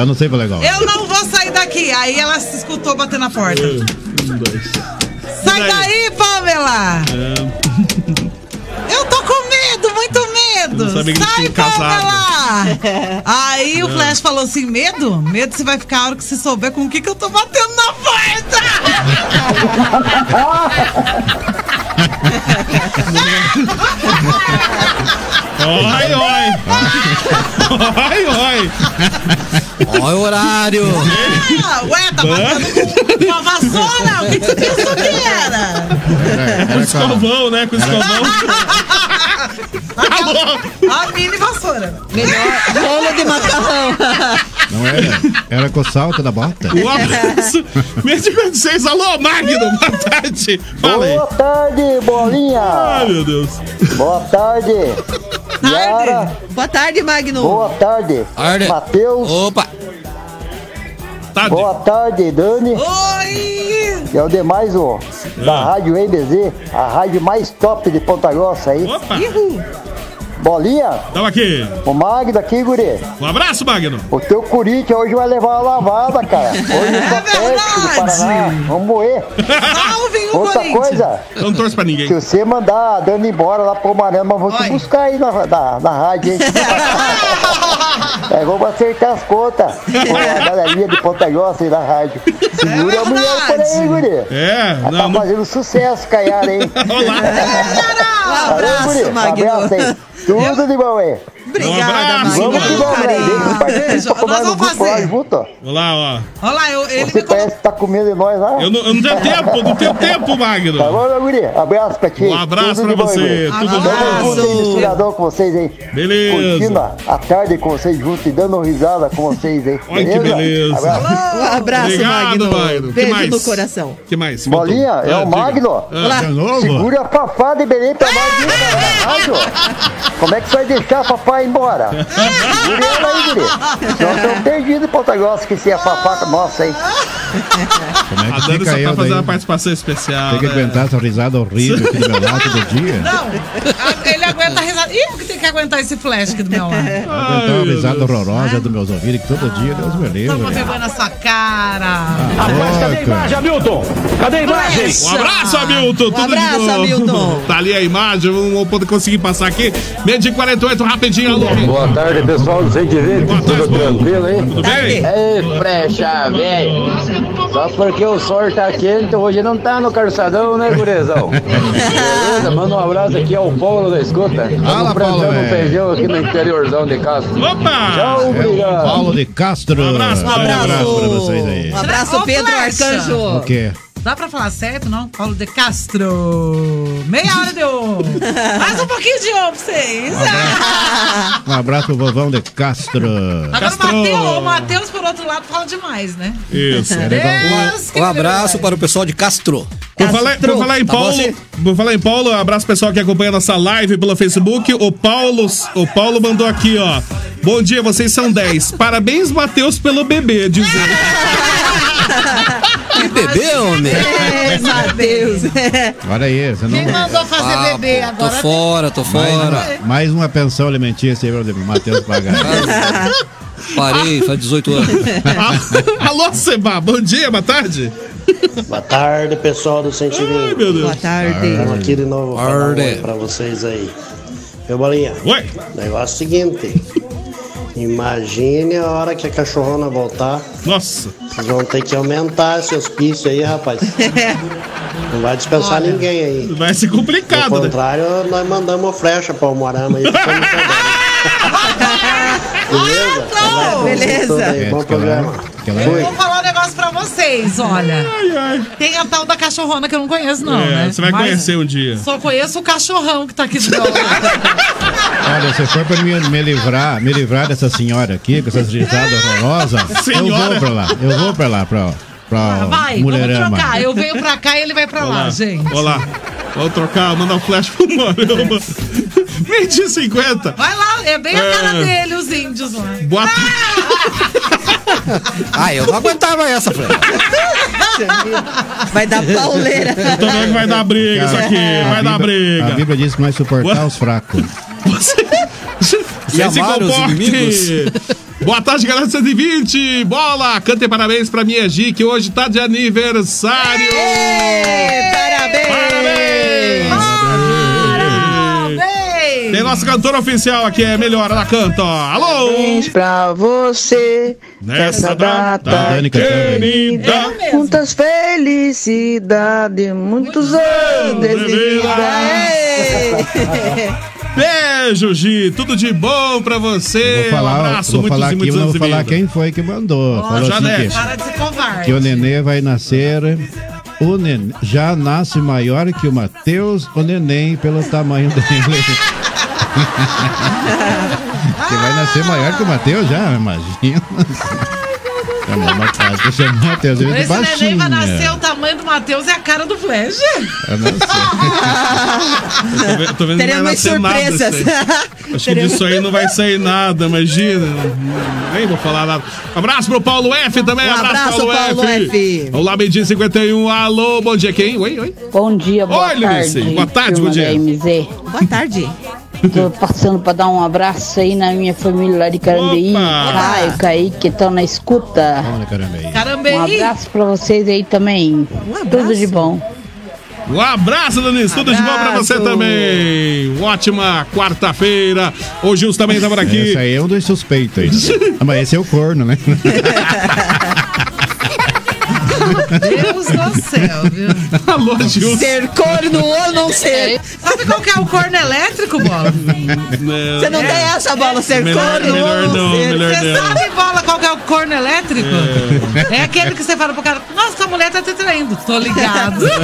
Eu não sei falar igual. Eu não vou sair daqui. Aí ela se escutou bater na porta. Um, dois. Sai daí? daí, Pamela! Eu tô com medo, muito medo! Eles Sai, casado. Pamela! Aí o. Flash falou assim: medo? Medo você vai ficar a hora que você souber com o que, que eu tô batendo na porta! Oi, oi. Oi, oi. Olha o horário. Ah, ué, tá batendo com uma vassoura? O que você pensou que era? Com escovão, né? Com escovão. A mini vassoura. Melhor rolo de macarrão. Não era? Era com o salto da bota. Um abraço. Mês de 46. Alô, Magno. Boa tarde. Fala aí. Boa tarde, bolinha. Ai, meu Deus. Boa tarde. Yara. Boa tarde, Magno. Boa tarde. Tarde. Matheus. Opa. Tarde. Boa tarde, Dani. Oi! E o demais, ó, da Rádio MBZ, a rádio mais top de Ponta Grossa aí. Opa. Bolinha. Tamo aqui. O Magno aqui, guri. Um abraço, Magno. O teu Corinthians hoje vai levar uma lavada, cara. Hoje É só técnico do Paraná. Vamos moer. Salvem o Outra coisa. Eu não torço pra ninguém. Se você mandar a Dani embora lá pro Marama, eu vou te buscar aí na, na, na rádio, hein? é, vamos acertar as contas com a galerinha de Ponta Grossa aí na rádio. Segura a mulher por aí, guri. É, Ela tá fazendo sucesso, Caiara, hein? Um Valeu, guri. abraço, Um Magno. abraço aí. Tudo de bom aí. Obrigada, Um abraço, Magno. Vamos que vamos, né? Eu Nós vamos fazer. junto. Olha lá, ó. Olha lá, eu, ele Você me colocou. parece que tá com medo de nós lá. Eu não, eu não tenho tempo, não tenho tempo, Magno. Tá bom, meu guri? Abraço pra ti. Um abraço Tudo pra bom, você, guri. tudo Tamo bom. junto aí, misturadão com vocês aí. Beleza. Curtindo a- tarde com vocês juntos e dando risada com vocês aí. Olha que beleza. Abraço. Um abraço, Obrigado, Magno. Magno. Que Beijo mais? no coração. que mais? Bolinha, é Ah, o diga. Magno. Ah. Novo? Segura a Fafá de Belém pra nós Como é que você vai deixar a ir embora? Segura ela aí, guri. Nós estamos perdidos em Ponta Grossa, que se é a Fafá nossa aí. Como é A que Dani fica só aí, tá fazendo daí? uma participação especial. Tem que né? aguentar essa risada horrível aqui do meu lado todo dia. Não, a- ele aguenta a risada. Ih, porque tem que aguentar esse flash aqui do meu lado. Aguentar uma risada horrorosa dos meus ouvidos, que todo dia, Deus me livre. Toma vergonha na sua cara. Rapaz, cadê a imagem, Hamilton? Cadê a imagem? Um abraço, Hamilton. Tudo abraço. Hamilton. Tá ali a imagem, vamos poder conseguir passar aqui. Meio de 48, rapidinho, alô. Boa tarde, pessoal do 120. Tudo tranquilo, hein? Tudo bem? Ei, frecha, velho. Só porque o sol tá quente, hoje não tá no calçadão, né, gurezão? Beleza? Manda um abraço aqui ao Paulo da escuta. Fala, Paulo, velho. feijão aqui no interiorzão de casa. Opa! Tchau, É obrigado. Paulo de Castro. Um abraço, Um Paulo. abraço pra vocês aí. Um abraço, Pedro. Arcanjo. O quê? Dá pra falar certo, não? Paulo de Castro. Meia hora de. Mais um pouquinho de ovo pra vocês. Um abraço pro vovão de Castro. Agora Castro. o Matheus, o Matheus, por outro lado, fala demais, né? Isso. Deus que Um me abraço para o pessoal de Castro. Por falar, por falar em Tá Paulo, assim? por falar em Paulo, abraço pessoal que acompanha nossa live pelo Facebook. O Paulo, o Paulo mandou aqui, ó. Bom dia, vocês são 10. Parabéns, Matheus, pelo bebê, diz ele. Que bebê, homem. É, Matheus. Olha aí, você não. Quem mandou fazer Ah, bebê pô, agora? Tô fora, tô Mais fora. uma, mais uma pensão alimentícia aí pra Matheus pagar. Parei, faz 18 anos. Alô, Seba, bom dia, boa tarde. Boa tarde, pessoal do 120. Ai, meu Deus. Boa tarde. Estamos aqui de novo para vocês aí. Meu bolinha, Oi. o negócio é o seguinte. Imagine a hora que a cachorrona voltar. Nossa. Vocês vão ter que aumentar esse hospício aí, rapaz. Não vai dispensar Olha. ninguém aí. Vai ser Do complicado, né? contrário, nós mandamos flecha para o Morama aí. Beleza? pra Beleza. É, Bom programa. Fui. Vocês, olha. Tem a tal da cachorrona que eu não conheço, não, É, né? Você vai Mas conhecer um dia. Só conheço o cachorrão que tá aqui do meu lado. Olha, se for pra me, me livrar, me livrar dessa senhora aqui, com essas risadas horrorosas, eu vou pra lá. Eu vou pra lá, pra, pra Vai, vamos Mulherama. trocar. Eu venho pra cá e ele vai pra lá, Olá. gente. Olá. Vou trocar, mandar um flash pro Morama. Meio-dia e 50. Vai lá, é bem a É. cara dele, os índios lá. Boa Ah, eu não aguentava essa, Fred. Vai dar pauleira. Eu tô vendo que vai dar briga isso aqui. A Vai dar Bíblia- briga. A Bíblia diz que nós suportar os fracos. Você se amar os comporte. inimigos. Boa tarde, galera do 120. Bola, cantem parabéns pra minha Gi, que hoje tá de aniversário. parabéns! Tem nosso cantor oficial aqui, é melhor, ela canta. Alô! Parabéns pra você Nessa data data querida. Muitas felicidades, muitos anos de vida. Beijo, Gi. Tudo de bom pra você. Vou falar, um abraço, vou muitos falar e aqui, muitos anos vou de falar vida. quem foi que mandou. Falou assim Janete. que, Para de ser covarde. que o nenê vai nascer. O nenê já nasce maior que o Matheus, o neném, pelo tamanho dele. que vai nascer maior que o Matheus já, imagina. É a mesma casa que chama o Matheus, é Esse neném baixinho. vai nascer, o tamanho do Matheus é a cara do Flash. Eu não sei. Eu tô vendo, tô vendo que não vai Teremos nada surpresas. Acho que disso aí não vai sair nada, imagina. Nem vou falar nada. Abraço pro Paulo F também. Um abraço, Paulo F. Olá, meio-dia e 51. Alô, bom dia, quem? Oi, oi. Bom dia, boa Oi, tarde. Boa tarde, bom dia. MZ. Boa tarde. Tô passando pra dar um abraço aí na minha família lá de Carambeí. Caio, Kaique, que estão na escuta. Olha. Caramba, Um abraço pra vocês aí também. Tudo de bom. Um abraço, Denise. Tudo de bom pra você Abraço. também. Ótima quarta-feira. O Gilson também tá por aqui. Esse aí é um dos suspeitos mas esse é o corno, né? Deus do céu, viu? Alô. Ser corno ou não ser. Sabe qual que é o corno elétrico, Bola? Você não tem essa bola, ser Melhor- corno melhor ou não, não ser. melhor Você não. sabe, Bola, qual que é o corno elétrico? É, aquele que você fala pro cara, nossa, tua mulher tá te traindo. Tô ligado.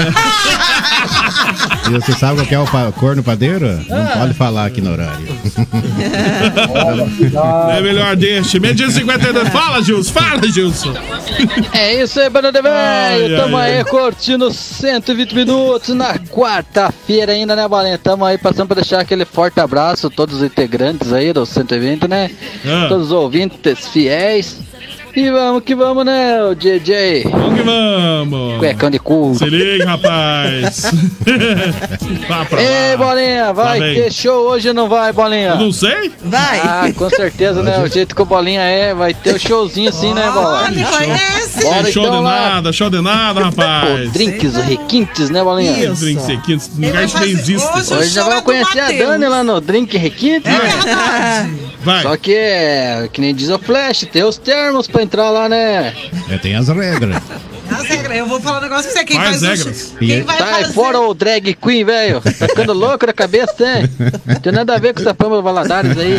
E você sabe qual que é o pa- corno padeiro? Não pode falar aqui no horário. É melhor deixa. Meio-dia e 52. Fala, Gilson. Fala, Gilson. É isso aí, banda de velho. Tamo ai, aí ai. curtindo 120 minutos na quarta-feira ainda, né, Bolinha? Tamo aí passando pra deixar aquele forte abraço a todos os integrantes aí do 120, né? Ah. Todos os ouvintes fiéis. E vamos que vamos, né, o DJ? Vamos que vamos. Cuecão de cu. Se liga, rapaz. Vá pra Ei, lá. Bolinha, vai vem. ter show hoje ou não vai, Bolinha? Eu não sei. Vai. Ah, com certeza, né? O jeito que o Bolinha é, vai ter o showzinho assim, né, Bola? Olha, conhece. Bora show então de lá. nada, show de nada, rapaz. Os drinks, os requintes, né, Bolinha? Os drinks sequinhos. Ele Lugar vai isso nem fazer- existe. hoje Hoje já é vai do conhecer a. Dani lá no Drink Requinte, É né? Vai. Só que é, que nem diz o Flash, tem os termos pra entrar lá, né? É, tem as regras. As regras, eu vou falar um negócio pra você. Quem Quais faz o regras? show- Quem vai Sai fazer... fora o drag queen, velho. Tá ficando louco na cabeça, tem? Tem nada a ver com essa fama Valadares aí.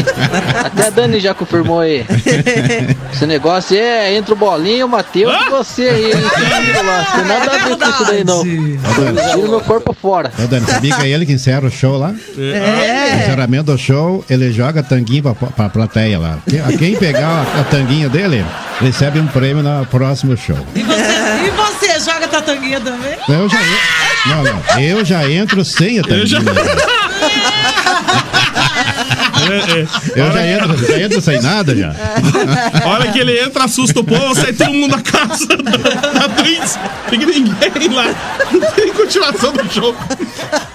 Até a Dani já confirmou aí. Esse negócio é entre o Bolinho, o Matheus e você aí. hein? Lá. Tem nada a ver com isso daí, não. Tira meu corpo fora. Ô, Dani, sabia que é ele que encerra o show lá? É. No encerramento do show, ele joga tanguinho pra, pra plateia lá. Quem pegar a, a tanguinha dele, recebe um prêmio no próximo show. E você, e você joga tatanguinha também? Eu já, en- não, não, eu já entro sem a tanguinha. É, é. Eu já entro, já entro sem nada já. A hora que ele entra, assusta o povo, sai todo mundo da casa da, da Twins. Fica ninguém lá. Não tem continuação do show.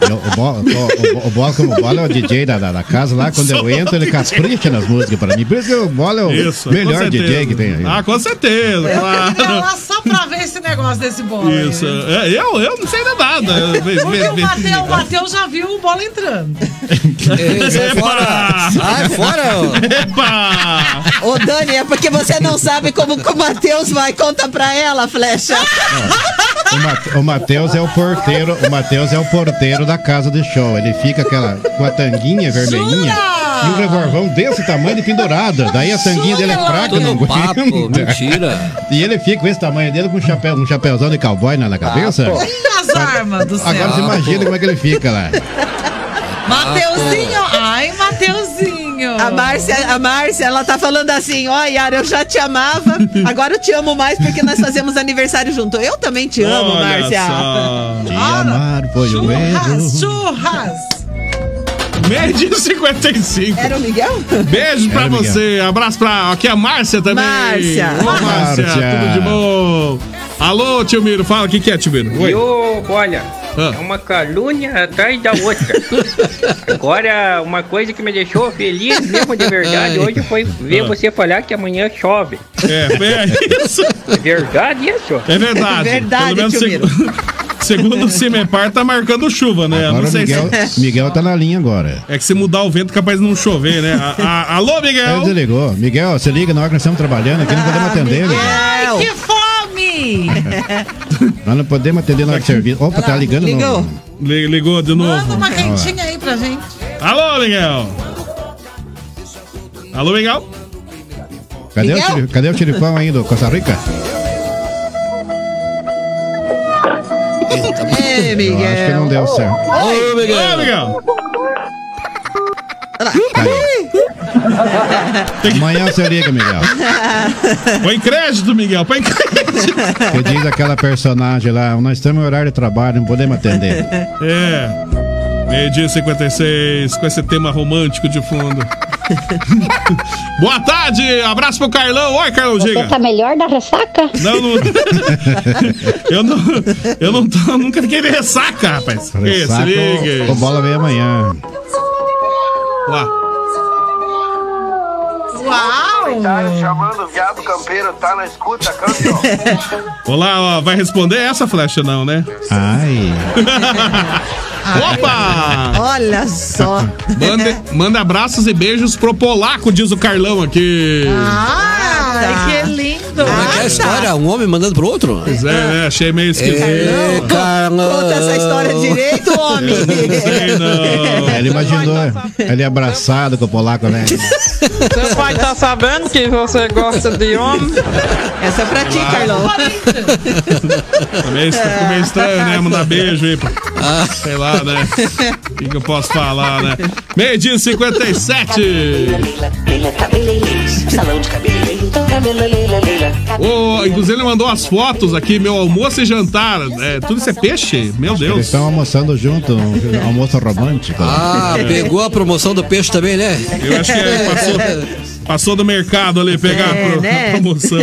Eu- o, Bola, o, o, o, Bola, como o Bola é o DJ da, da, da casa lá, quando eu entro, ele capricha nas músicas pra mim. Por isso que o Bola é o Isso, melhor DJ que tem aí. Ah, com certeza, Tá claro. lá só pra ver esse negócio desse bola. aí. Isso. É, eu, eu não sei de nada. Porque o Matheus já viu o bola entrando. Sai fora! Sai fora! ô. Epa! Ô, Dani, é porque você não sabe como que o Matheus vai. Conta pra ela, flecha. O, Mate- o Matheus é o porteiro, o Matheus é o porteiro da casa de show. Ele fica aquela com a tanguinha vermelhinha. E um revolvão desse tamanho de pendurada. Daí a sanguinha dele é fraca, não papo, aguenta. mentira. E ele fica com esse tamanho dele com um, chapéu, um chapéuzão de cowboy na, na cabeça. E as armas do céu? Agora você imagina como é que ele fica lá. Mateuzinho, ai, Mateuzinho. A Márcia, a Márcia, ela tá falando assim, ó, Yara, eu já te amava, agora eu te amo mais porque nós fazemos aniversário junto. Eu também te amo, Olha Márcia. só. Te amar foi o Churras, erro. churras. Meio dia e 55. Era o Miguel? Beijo pra o você. Abraço pra. Aqui é a Márcia também. Márcia. Ô, Márcia. Márcia. Tudo de bom. Alô, tio Miro. Fala, o que, que é, tio Miro? Oi. Eu, olha, Ah. é uma calúnia atrás da outra. Agora, uma coisa que me deixou feliz mesmo de verdade Ai. hoje foi ver Ah. você falar que amanhã chove. É, é isso. É verdade isso? É verdade. É verdade, Pelo menos tio seg- segundo o Cimepar, tá marcando chuva, né? Agora não sei Miguel, se. Miguel tá na linha agora. É que se mudar o vento, capaz de não chover, né? A- a- alô, Ele Miguel? desligou. Miguel, você liga na hora que nós estamos trabalhando aqui, não podemos atender, Miguel. Ai, que Nós não podemos atender de serviço. Opa, tá ligando Ligou. Ligou de Manda novo. uma quentinha aí pra gente. Alô, Miguel? Alô, Miguel? Cadê, o, Miguel? tiri- cadê o tiripão aí do Costa Rica? Ei, Eu acho que Miguel. não deu certo. Ô, Ô, Miguel. Miguel! Amanhã você liga, Miguel. Põe crédito, Miguel, põe crédito. Que diz aquela personagem lá, nós estamos em horário de trabalho, não podemos atender. É. Meio-dia e 56, com esse tema romântico de fundo. Boa tarde, abraço pro Carlão. Oi, Carlão, Você diga. tá melhor da ressaca? Não, não. eu não. Eu não tô. Nunca fiquei de ressaca, rapaz. Que se Ressaca, liga. o bola vem amanhã. Lá. Uau! chamando o viado campeiro, tá na escuta, campeão. Olá, ó, vai responder essa flecha, não, né? Ai. Opa! Olha só. Manda, manda abraços e beijos pro polaco, diz o Carlão aqui. Ai, que lindo! Como é que é a história? Um homem mandando pro outro? Pois é, né? Achei meio esquisito. Ê, Carlão. Conta essa história direito, homem. Sei não. Ele imaginou ele abraçado com o polaco, né? Seu pai tá sabendo que você gosta de homem? Essa é pra ti, Carlão. Tá meio, ficou meio estranho, né? Mandar beijo aí. pra- Sei lá, né? O que, que eu posso falar, né? Meio dia e 57. Salão de cabeleireiro, cabeleireira. Ô, inclusive ele mandou as fotos aqui, meu almoço e jantar. É, tudo isso é peixe? Meu Eles Deus. estão almoçando junto, um almoço romântico. Ah, pegou a promoção do peixe também, né? Eu acho que é, passou, passou do mercado ali pegar É, a pro- né? promoção.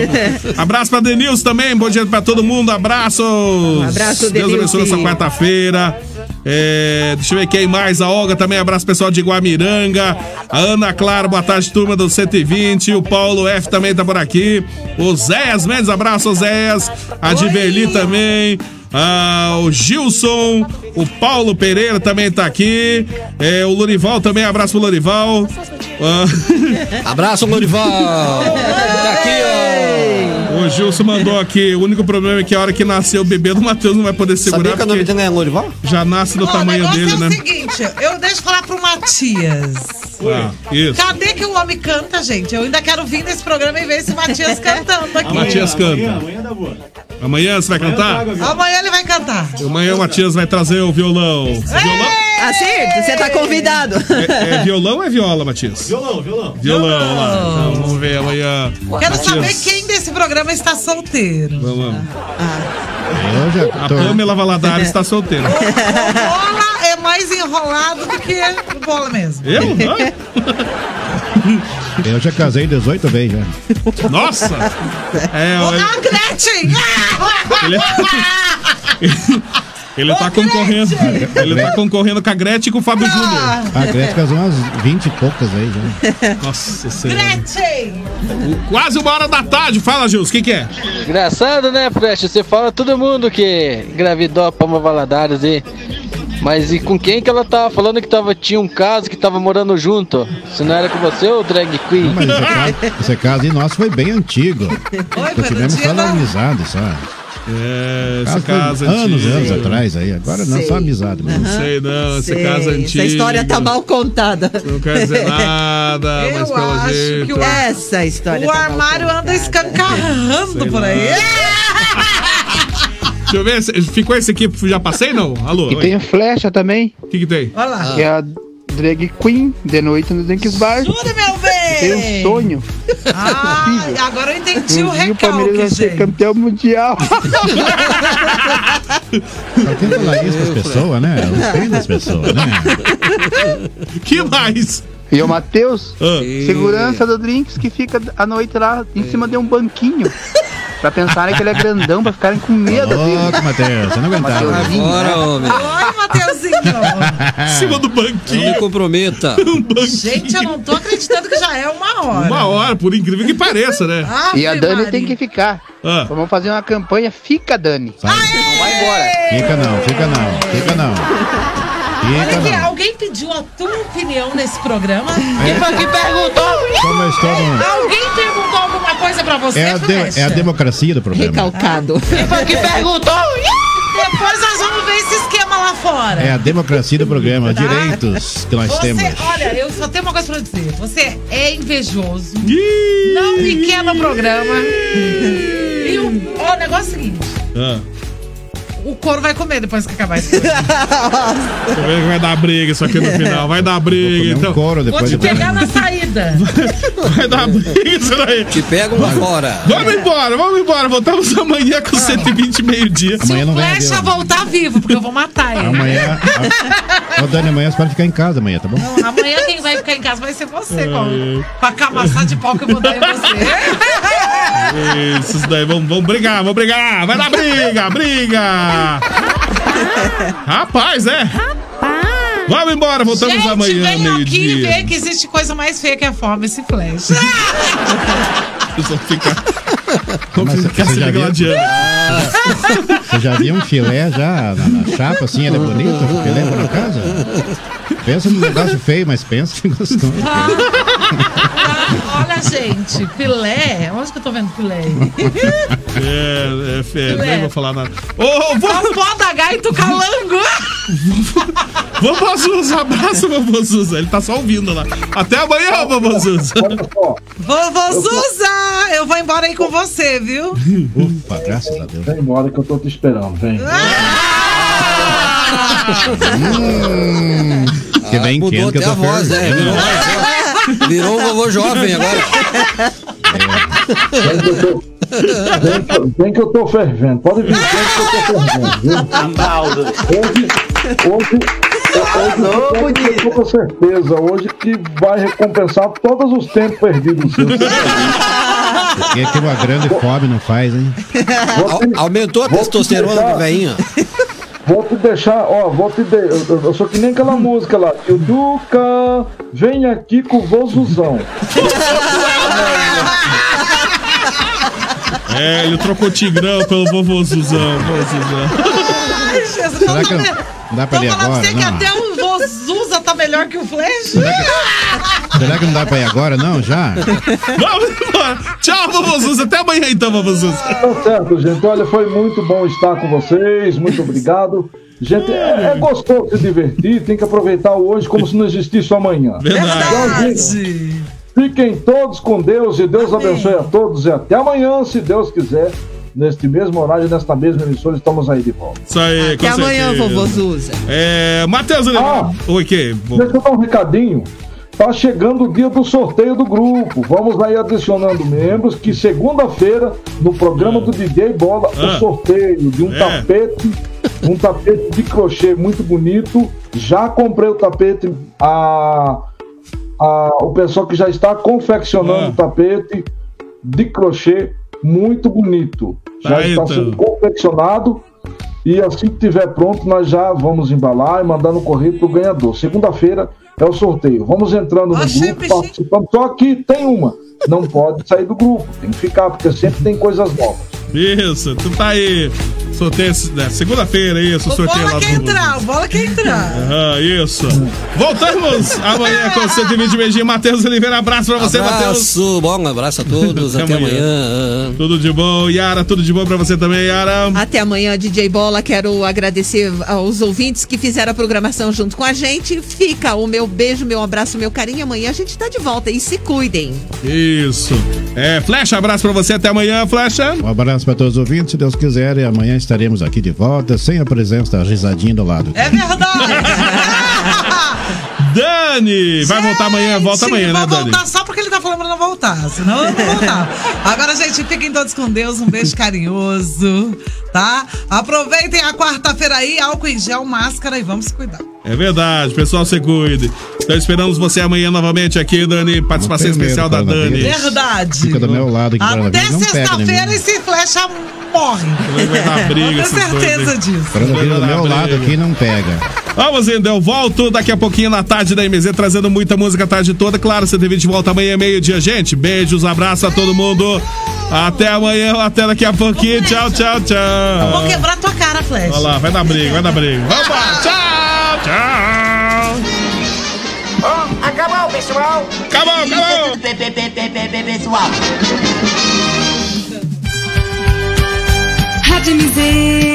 Abraço pra Denilson também, bom dia pra todo mundo, abraços. Um abraço, Deus abençoe Denilson. essa quarta-feira. É, deixa eu ver quem mais, a Olga também, abraço pessoal de Guamiranga, a Ana Clara, boa tarde turma do 120, o Paulo F também tá por aqui, o Zéias Mendes, abraço Zéias, a Diverli também, ah, o Gilson, o Paulo Pereira também tá aqui, é, o Lorival também, abraço pro Lorival. Ah, Abraço, Lorival. Tá aqui, ó. O Gilson mandou aqui, o único problema é que a hora que nascer o bebê do Matheus não vai poder segurar, Sabia que o nome dele é Lorival? já nasce do Ó, o tamanho dele, é o né? seguinte, eu deixo falar pro Matias. Ah, isso. Cadê que o homem canta, gente? Eu ainda quero vir nesse programa e ver esse Matias cantando aqui. Matias canta. Amanhã você vai cantar? Amanhã ele vai cantar. Amanhã o Matias vai trazer o violão. Violão? Assim, você tá convidado. É, é violão ou é viola, Matias? Violão, violão. Violão, lá. Então vamos ver amanhã. Quero Matias, saber quem desse programa está solteiro. Vamos, vamos. Eu já A Pamela Valadares está solteira. O bola é mais enrolado do que o bola mesmo. Eu? Não? eu já casei 18 vezes já. Nossa! É, Ô, olha, A Gretchen! Ele é- ele tá concorrendo. Ele tá concorrendo com a Gretchen e com o Fábio Júnior. A Gretchen casou umas 20 e poucas aí já. Nossa senhora. Gretchen! Quase uma hora da tarde. Fala, Gils, o que, que é? Engraçado, né, Flecha? Você fala todo mundo que engravidou a Palma Valadares aí. Mas e com quem que ela tava falando que tava, tinha um caso que tava morando junto? Se não era com você ou drag queen? Mas esse caso, esse caso aí nosso foi bem antigo. Oi, Nós tivemos só na Valentina. É, essa Casa casa anos, antiga. anos atrás aí. Agora não, Sei. só amizade mesmo. Não sei não, essa Sei, casa antiga. Essa história tá mal contada. Não quer dizer nada, mas Eu pelo acho jeito. que o, Essa história o tá armário anda escancarrando Sei por aí. Deixa eu ver, ficou esse aqui, já passei não? Alô? E oi. tem a flecha também, O que que tem? Olha lá. que é a drag queen de noite no Drinks Bar. Jura, meu Tem um sonho. Ah, agora eu entendi o Um dia o Palmeiras vai recalque, ser campeão mundial. Só tem que falar isso pras pessoas, né? Ofende as pessoas, né? que mais? E o Matheus, Ah. segurança do Drinks, que fica à noite lá em cima de um banquinho. Pra pensarem que ele é grandão, pra ficarem com medo dele. Louco, Matheus, você não aguentava. Mateuzinho, Bora, né? homem. Oi, Mateuzinho. Em cima do Não banquinho. me comprometa. Gente, eu não tô acreditando que já é uma hora. Uma hora, por incrível que pareça, né? Ave E a Dani Maria. tem que ficar. Ah. Vamos fazer uma campanha Fica Dani. Não vai embora. Fica não, fica não, fica não. Olha aqui, alguém pediu a tua opinião nesse programa? É. foi que perguntou? Como eu estou no- Alguém perguntou alguma coisa pra você, É a, de- é a democracia do programa. Recalcado. Quem foi que perguntou? Depois nós vamos ver esse esquema lá fora. É a democracia do programa, Tá. direitos que nós Você, temos. olha, eu só tenho uma coisa pra dizer. Você é invejoso. Não me quer no programa. E o, ó, o negócio é o seguinte: Ah. O couro vai comer depois que acabar esse. Tô vendo que vai dar briga isso aqui no final. Vai dar briga, então. um couro Vou depois te do pegar na saída. Vai dar briga isso daí. Te pegam lá fora. Vamos embora, vamos embora. Voltamos amanhã com 120 meio-dia. Se Amanhã não vem Flecha voltar vivo, porque eu vou matar ele. Amanhã. a- Ô, Dani, amanhã você pode ficar em casa amanhã, tá bom? Não, amanhã quem vai ficar em casa vai ser você, com, com a camaçada de pau que eu vou dar em você. Isso, isso daí. Vamos, vamos brigar, vamos brigar. Vai dar briga, briga. Rapaz, é. Vamos embora, voltamos Gente, amanhã, vem aqui ver meio-dia. que existe coisa mais feia que a fome, esse flash. Vocês vão ficar. Vamos Mas ficar você se já viu? gladiando. Você já viu um filé já na, na chapa, assim, ele é bonito? Filé por acaso? Pensa num negócio feio, mas pensa que gostoso. Olha, gente, filé. Onde que eu tô vendo filé? É, é, feio, Ué. nem vou falar nada. Ô, vou, É o pó da gaita calango. vovô Zuza, abraço, vovô Zuza. Ele tá só ouvindo lá. Até amanhã, vovô Zuza. Vovô Suza, eu vou embora aí com você, viu? Ufa, graças a Deus. vem embora que eu tô te esperando, vem. Hum, que bem Mudou quente que eu até tô a voz, é. Virou, virou um vovô jovem agora. Vem que eu tô, vem que- vem que eu tô fervendo. Pode vir, vem que eu tô fervendo, viu? Hoje, hoje, hoje eu tô com certeza, hoje que vai recompensar todos os tempos perdidos. Porque aqui uma grande fome não faz, hein? Au- Aumentou a testosterona do velhinho. Vou te deixar, ó, vou te de... eu, sou que nem aquela música lá. O Duca, vem aqui com o vozuzão. É, ele trocou Tigrão pelo vovô Zuzão. Vovô Zuzão. Ai, Jesus, Será que não dá pra pra agora? você que Não. até o Vozuza tá melhor que o Flash. Será que não dá pra ir agora, não? Já? Vamos embora. Tchau, vovô. Até amanhã, então, vovô. Tá certo, gente. Olha, foi muito bom estar com vocês. Muito obrigado. Gente, é, é gostoso se divertir. Tem que aproveitar o hoje como se não existisse o amanhã. Verdade. Fiquem todos com Deus e Deus abençoe a todos. E até amanhã, se Deus quiser. Neste mesmo horário, nesta mesma emissora, estamos aí de volta. Isso aí, Até com amanhã, certeza. vovô Zuza. É, Matheus. Ah. Oi, que? Deixa eu dar um recadinho. Tá chegando o dia do sorteio do grupo. Vamos aí adicionando membros que segunda-feira, no programa do DJ Bola, Ah. o sorteio de um É. tapete, um tapete de crochê muito bonito. Já comprei o tapete, a, a, o pessoal que já está confeccionando Ah. o tapete de crochê muito bonito. Já Tá, está então. sendo confeccionado. E assim que tiver pronto, nós já vamos embalar e mandar no correio pro ganhador. Segunda-feira é o sorteio. Vamos entrando no Achei, grupo, participando. Só que tem uma. Não pode sair do grupo, tem que ficar, porque sempre tem coisas novas. Isso, tu tá aí. Sorteio né, segunda-feira, isso, O sorteio lá bola do quer entrar, o bola quer entrar. Aham, isso. Voltamos amanhã com 120 beijinho. Matheus Oliveira, abraço pra você, Matheus. Abraço, bom abraço a todos, até, amanhã. Tudo de bom. Yara, tudo de bom pra você também, Yara. Até amanhã, DJ Bola. Quero agradecer aos ouvintes que fizeram a programação junto com a gente. Fica o meu beijo, meu abraço, meu carinho. Amanhã a gente tá de volta e se cuidem. Isso. É, Flecha, abraço pra você. Até amanhã, Flecha. Um abraço para todos os ouvintes, se Deus quiser, e amanhã estaremos aqui de volta, sem a presença da risadinha do lado. É verdade. Dani, vai voltar amanhã, volta amanhã, né, Dani? voltar só porque pra não voltar, senão eu não voltar. Agora, gente, fiquem todos com Deus, um beijo carinhoso, tá? Aproveitem a quarta-feira aí, álcool em gel, máscara e vamos se cuidar. É verdade, pessoal, se cuide. Então esperamos você amanhã novamente aqui, Dani. Participação especial medo, da Dani. Verdade. Fica do meu lado aqui, Até em mim. sexta-feira esse flecha morre. Vai dar briga, Eu tenho essas certeza disso. Coronavírus do meu lado aqui não pega. Vamos indo, eu volto daqui a pouquinho na tarde da MZ, trazendo muita música a tarde toda. Claro, 120 volta amanhã, meio-dia, gente. Beijos, abraço a todo mundo. Até amanhã, até daqui a pouquinho. Tchau, tchau, Eu vou tchau. quebrar tua cara, flecha. Olha lá, vai dar briga, vai dar briga. Vamos lá, tchau, tchau. acabou, pessoal. Acabou, acabou. Pessoal. Rádio MZ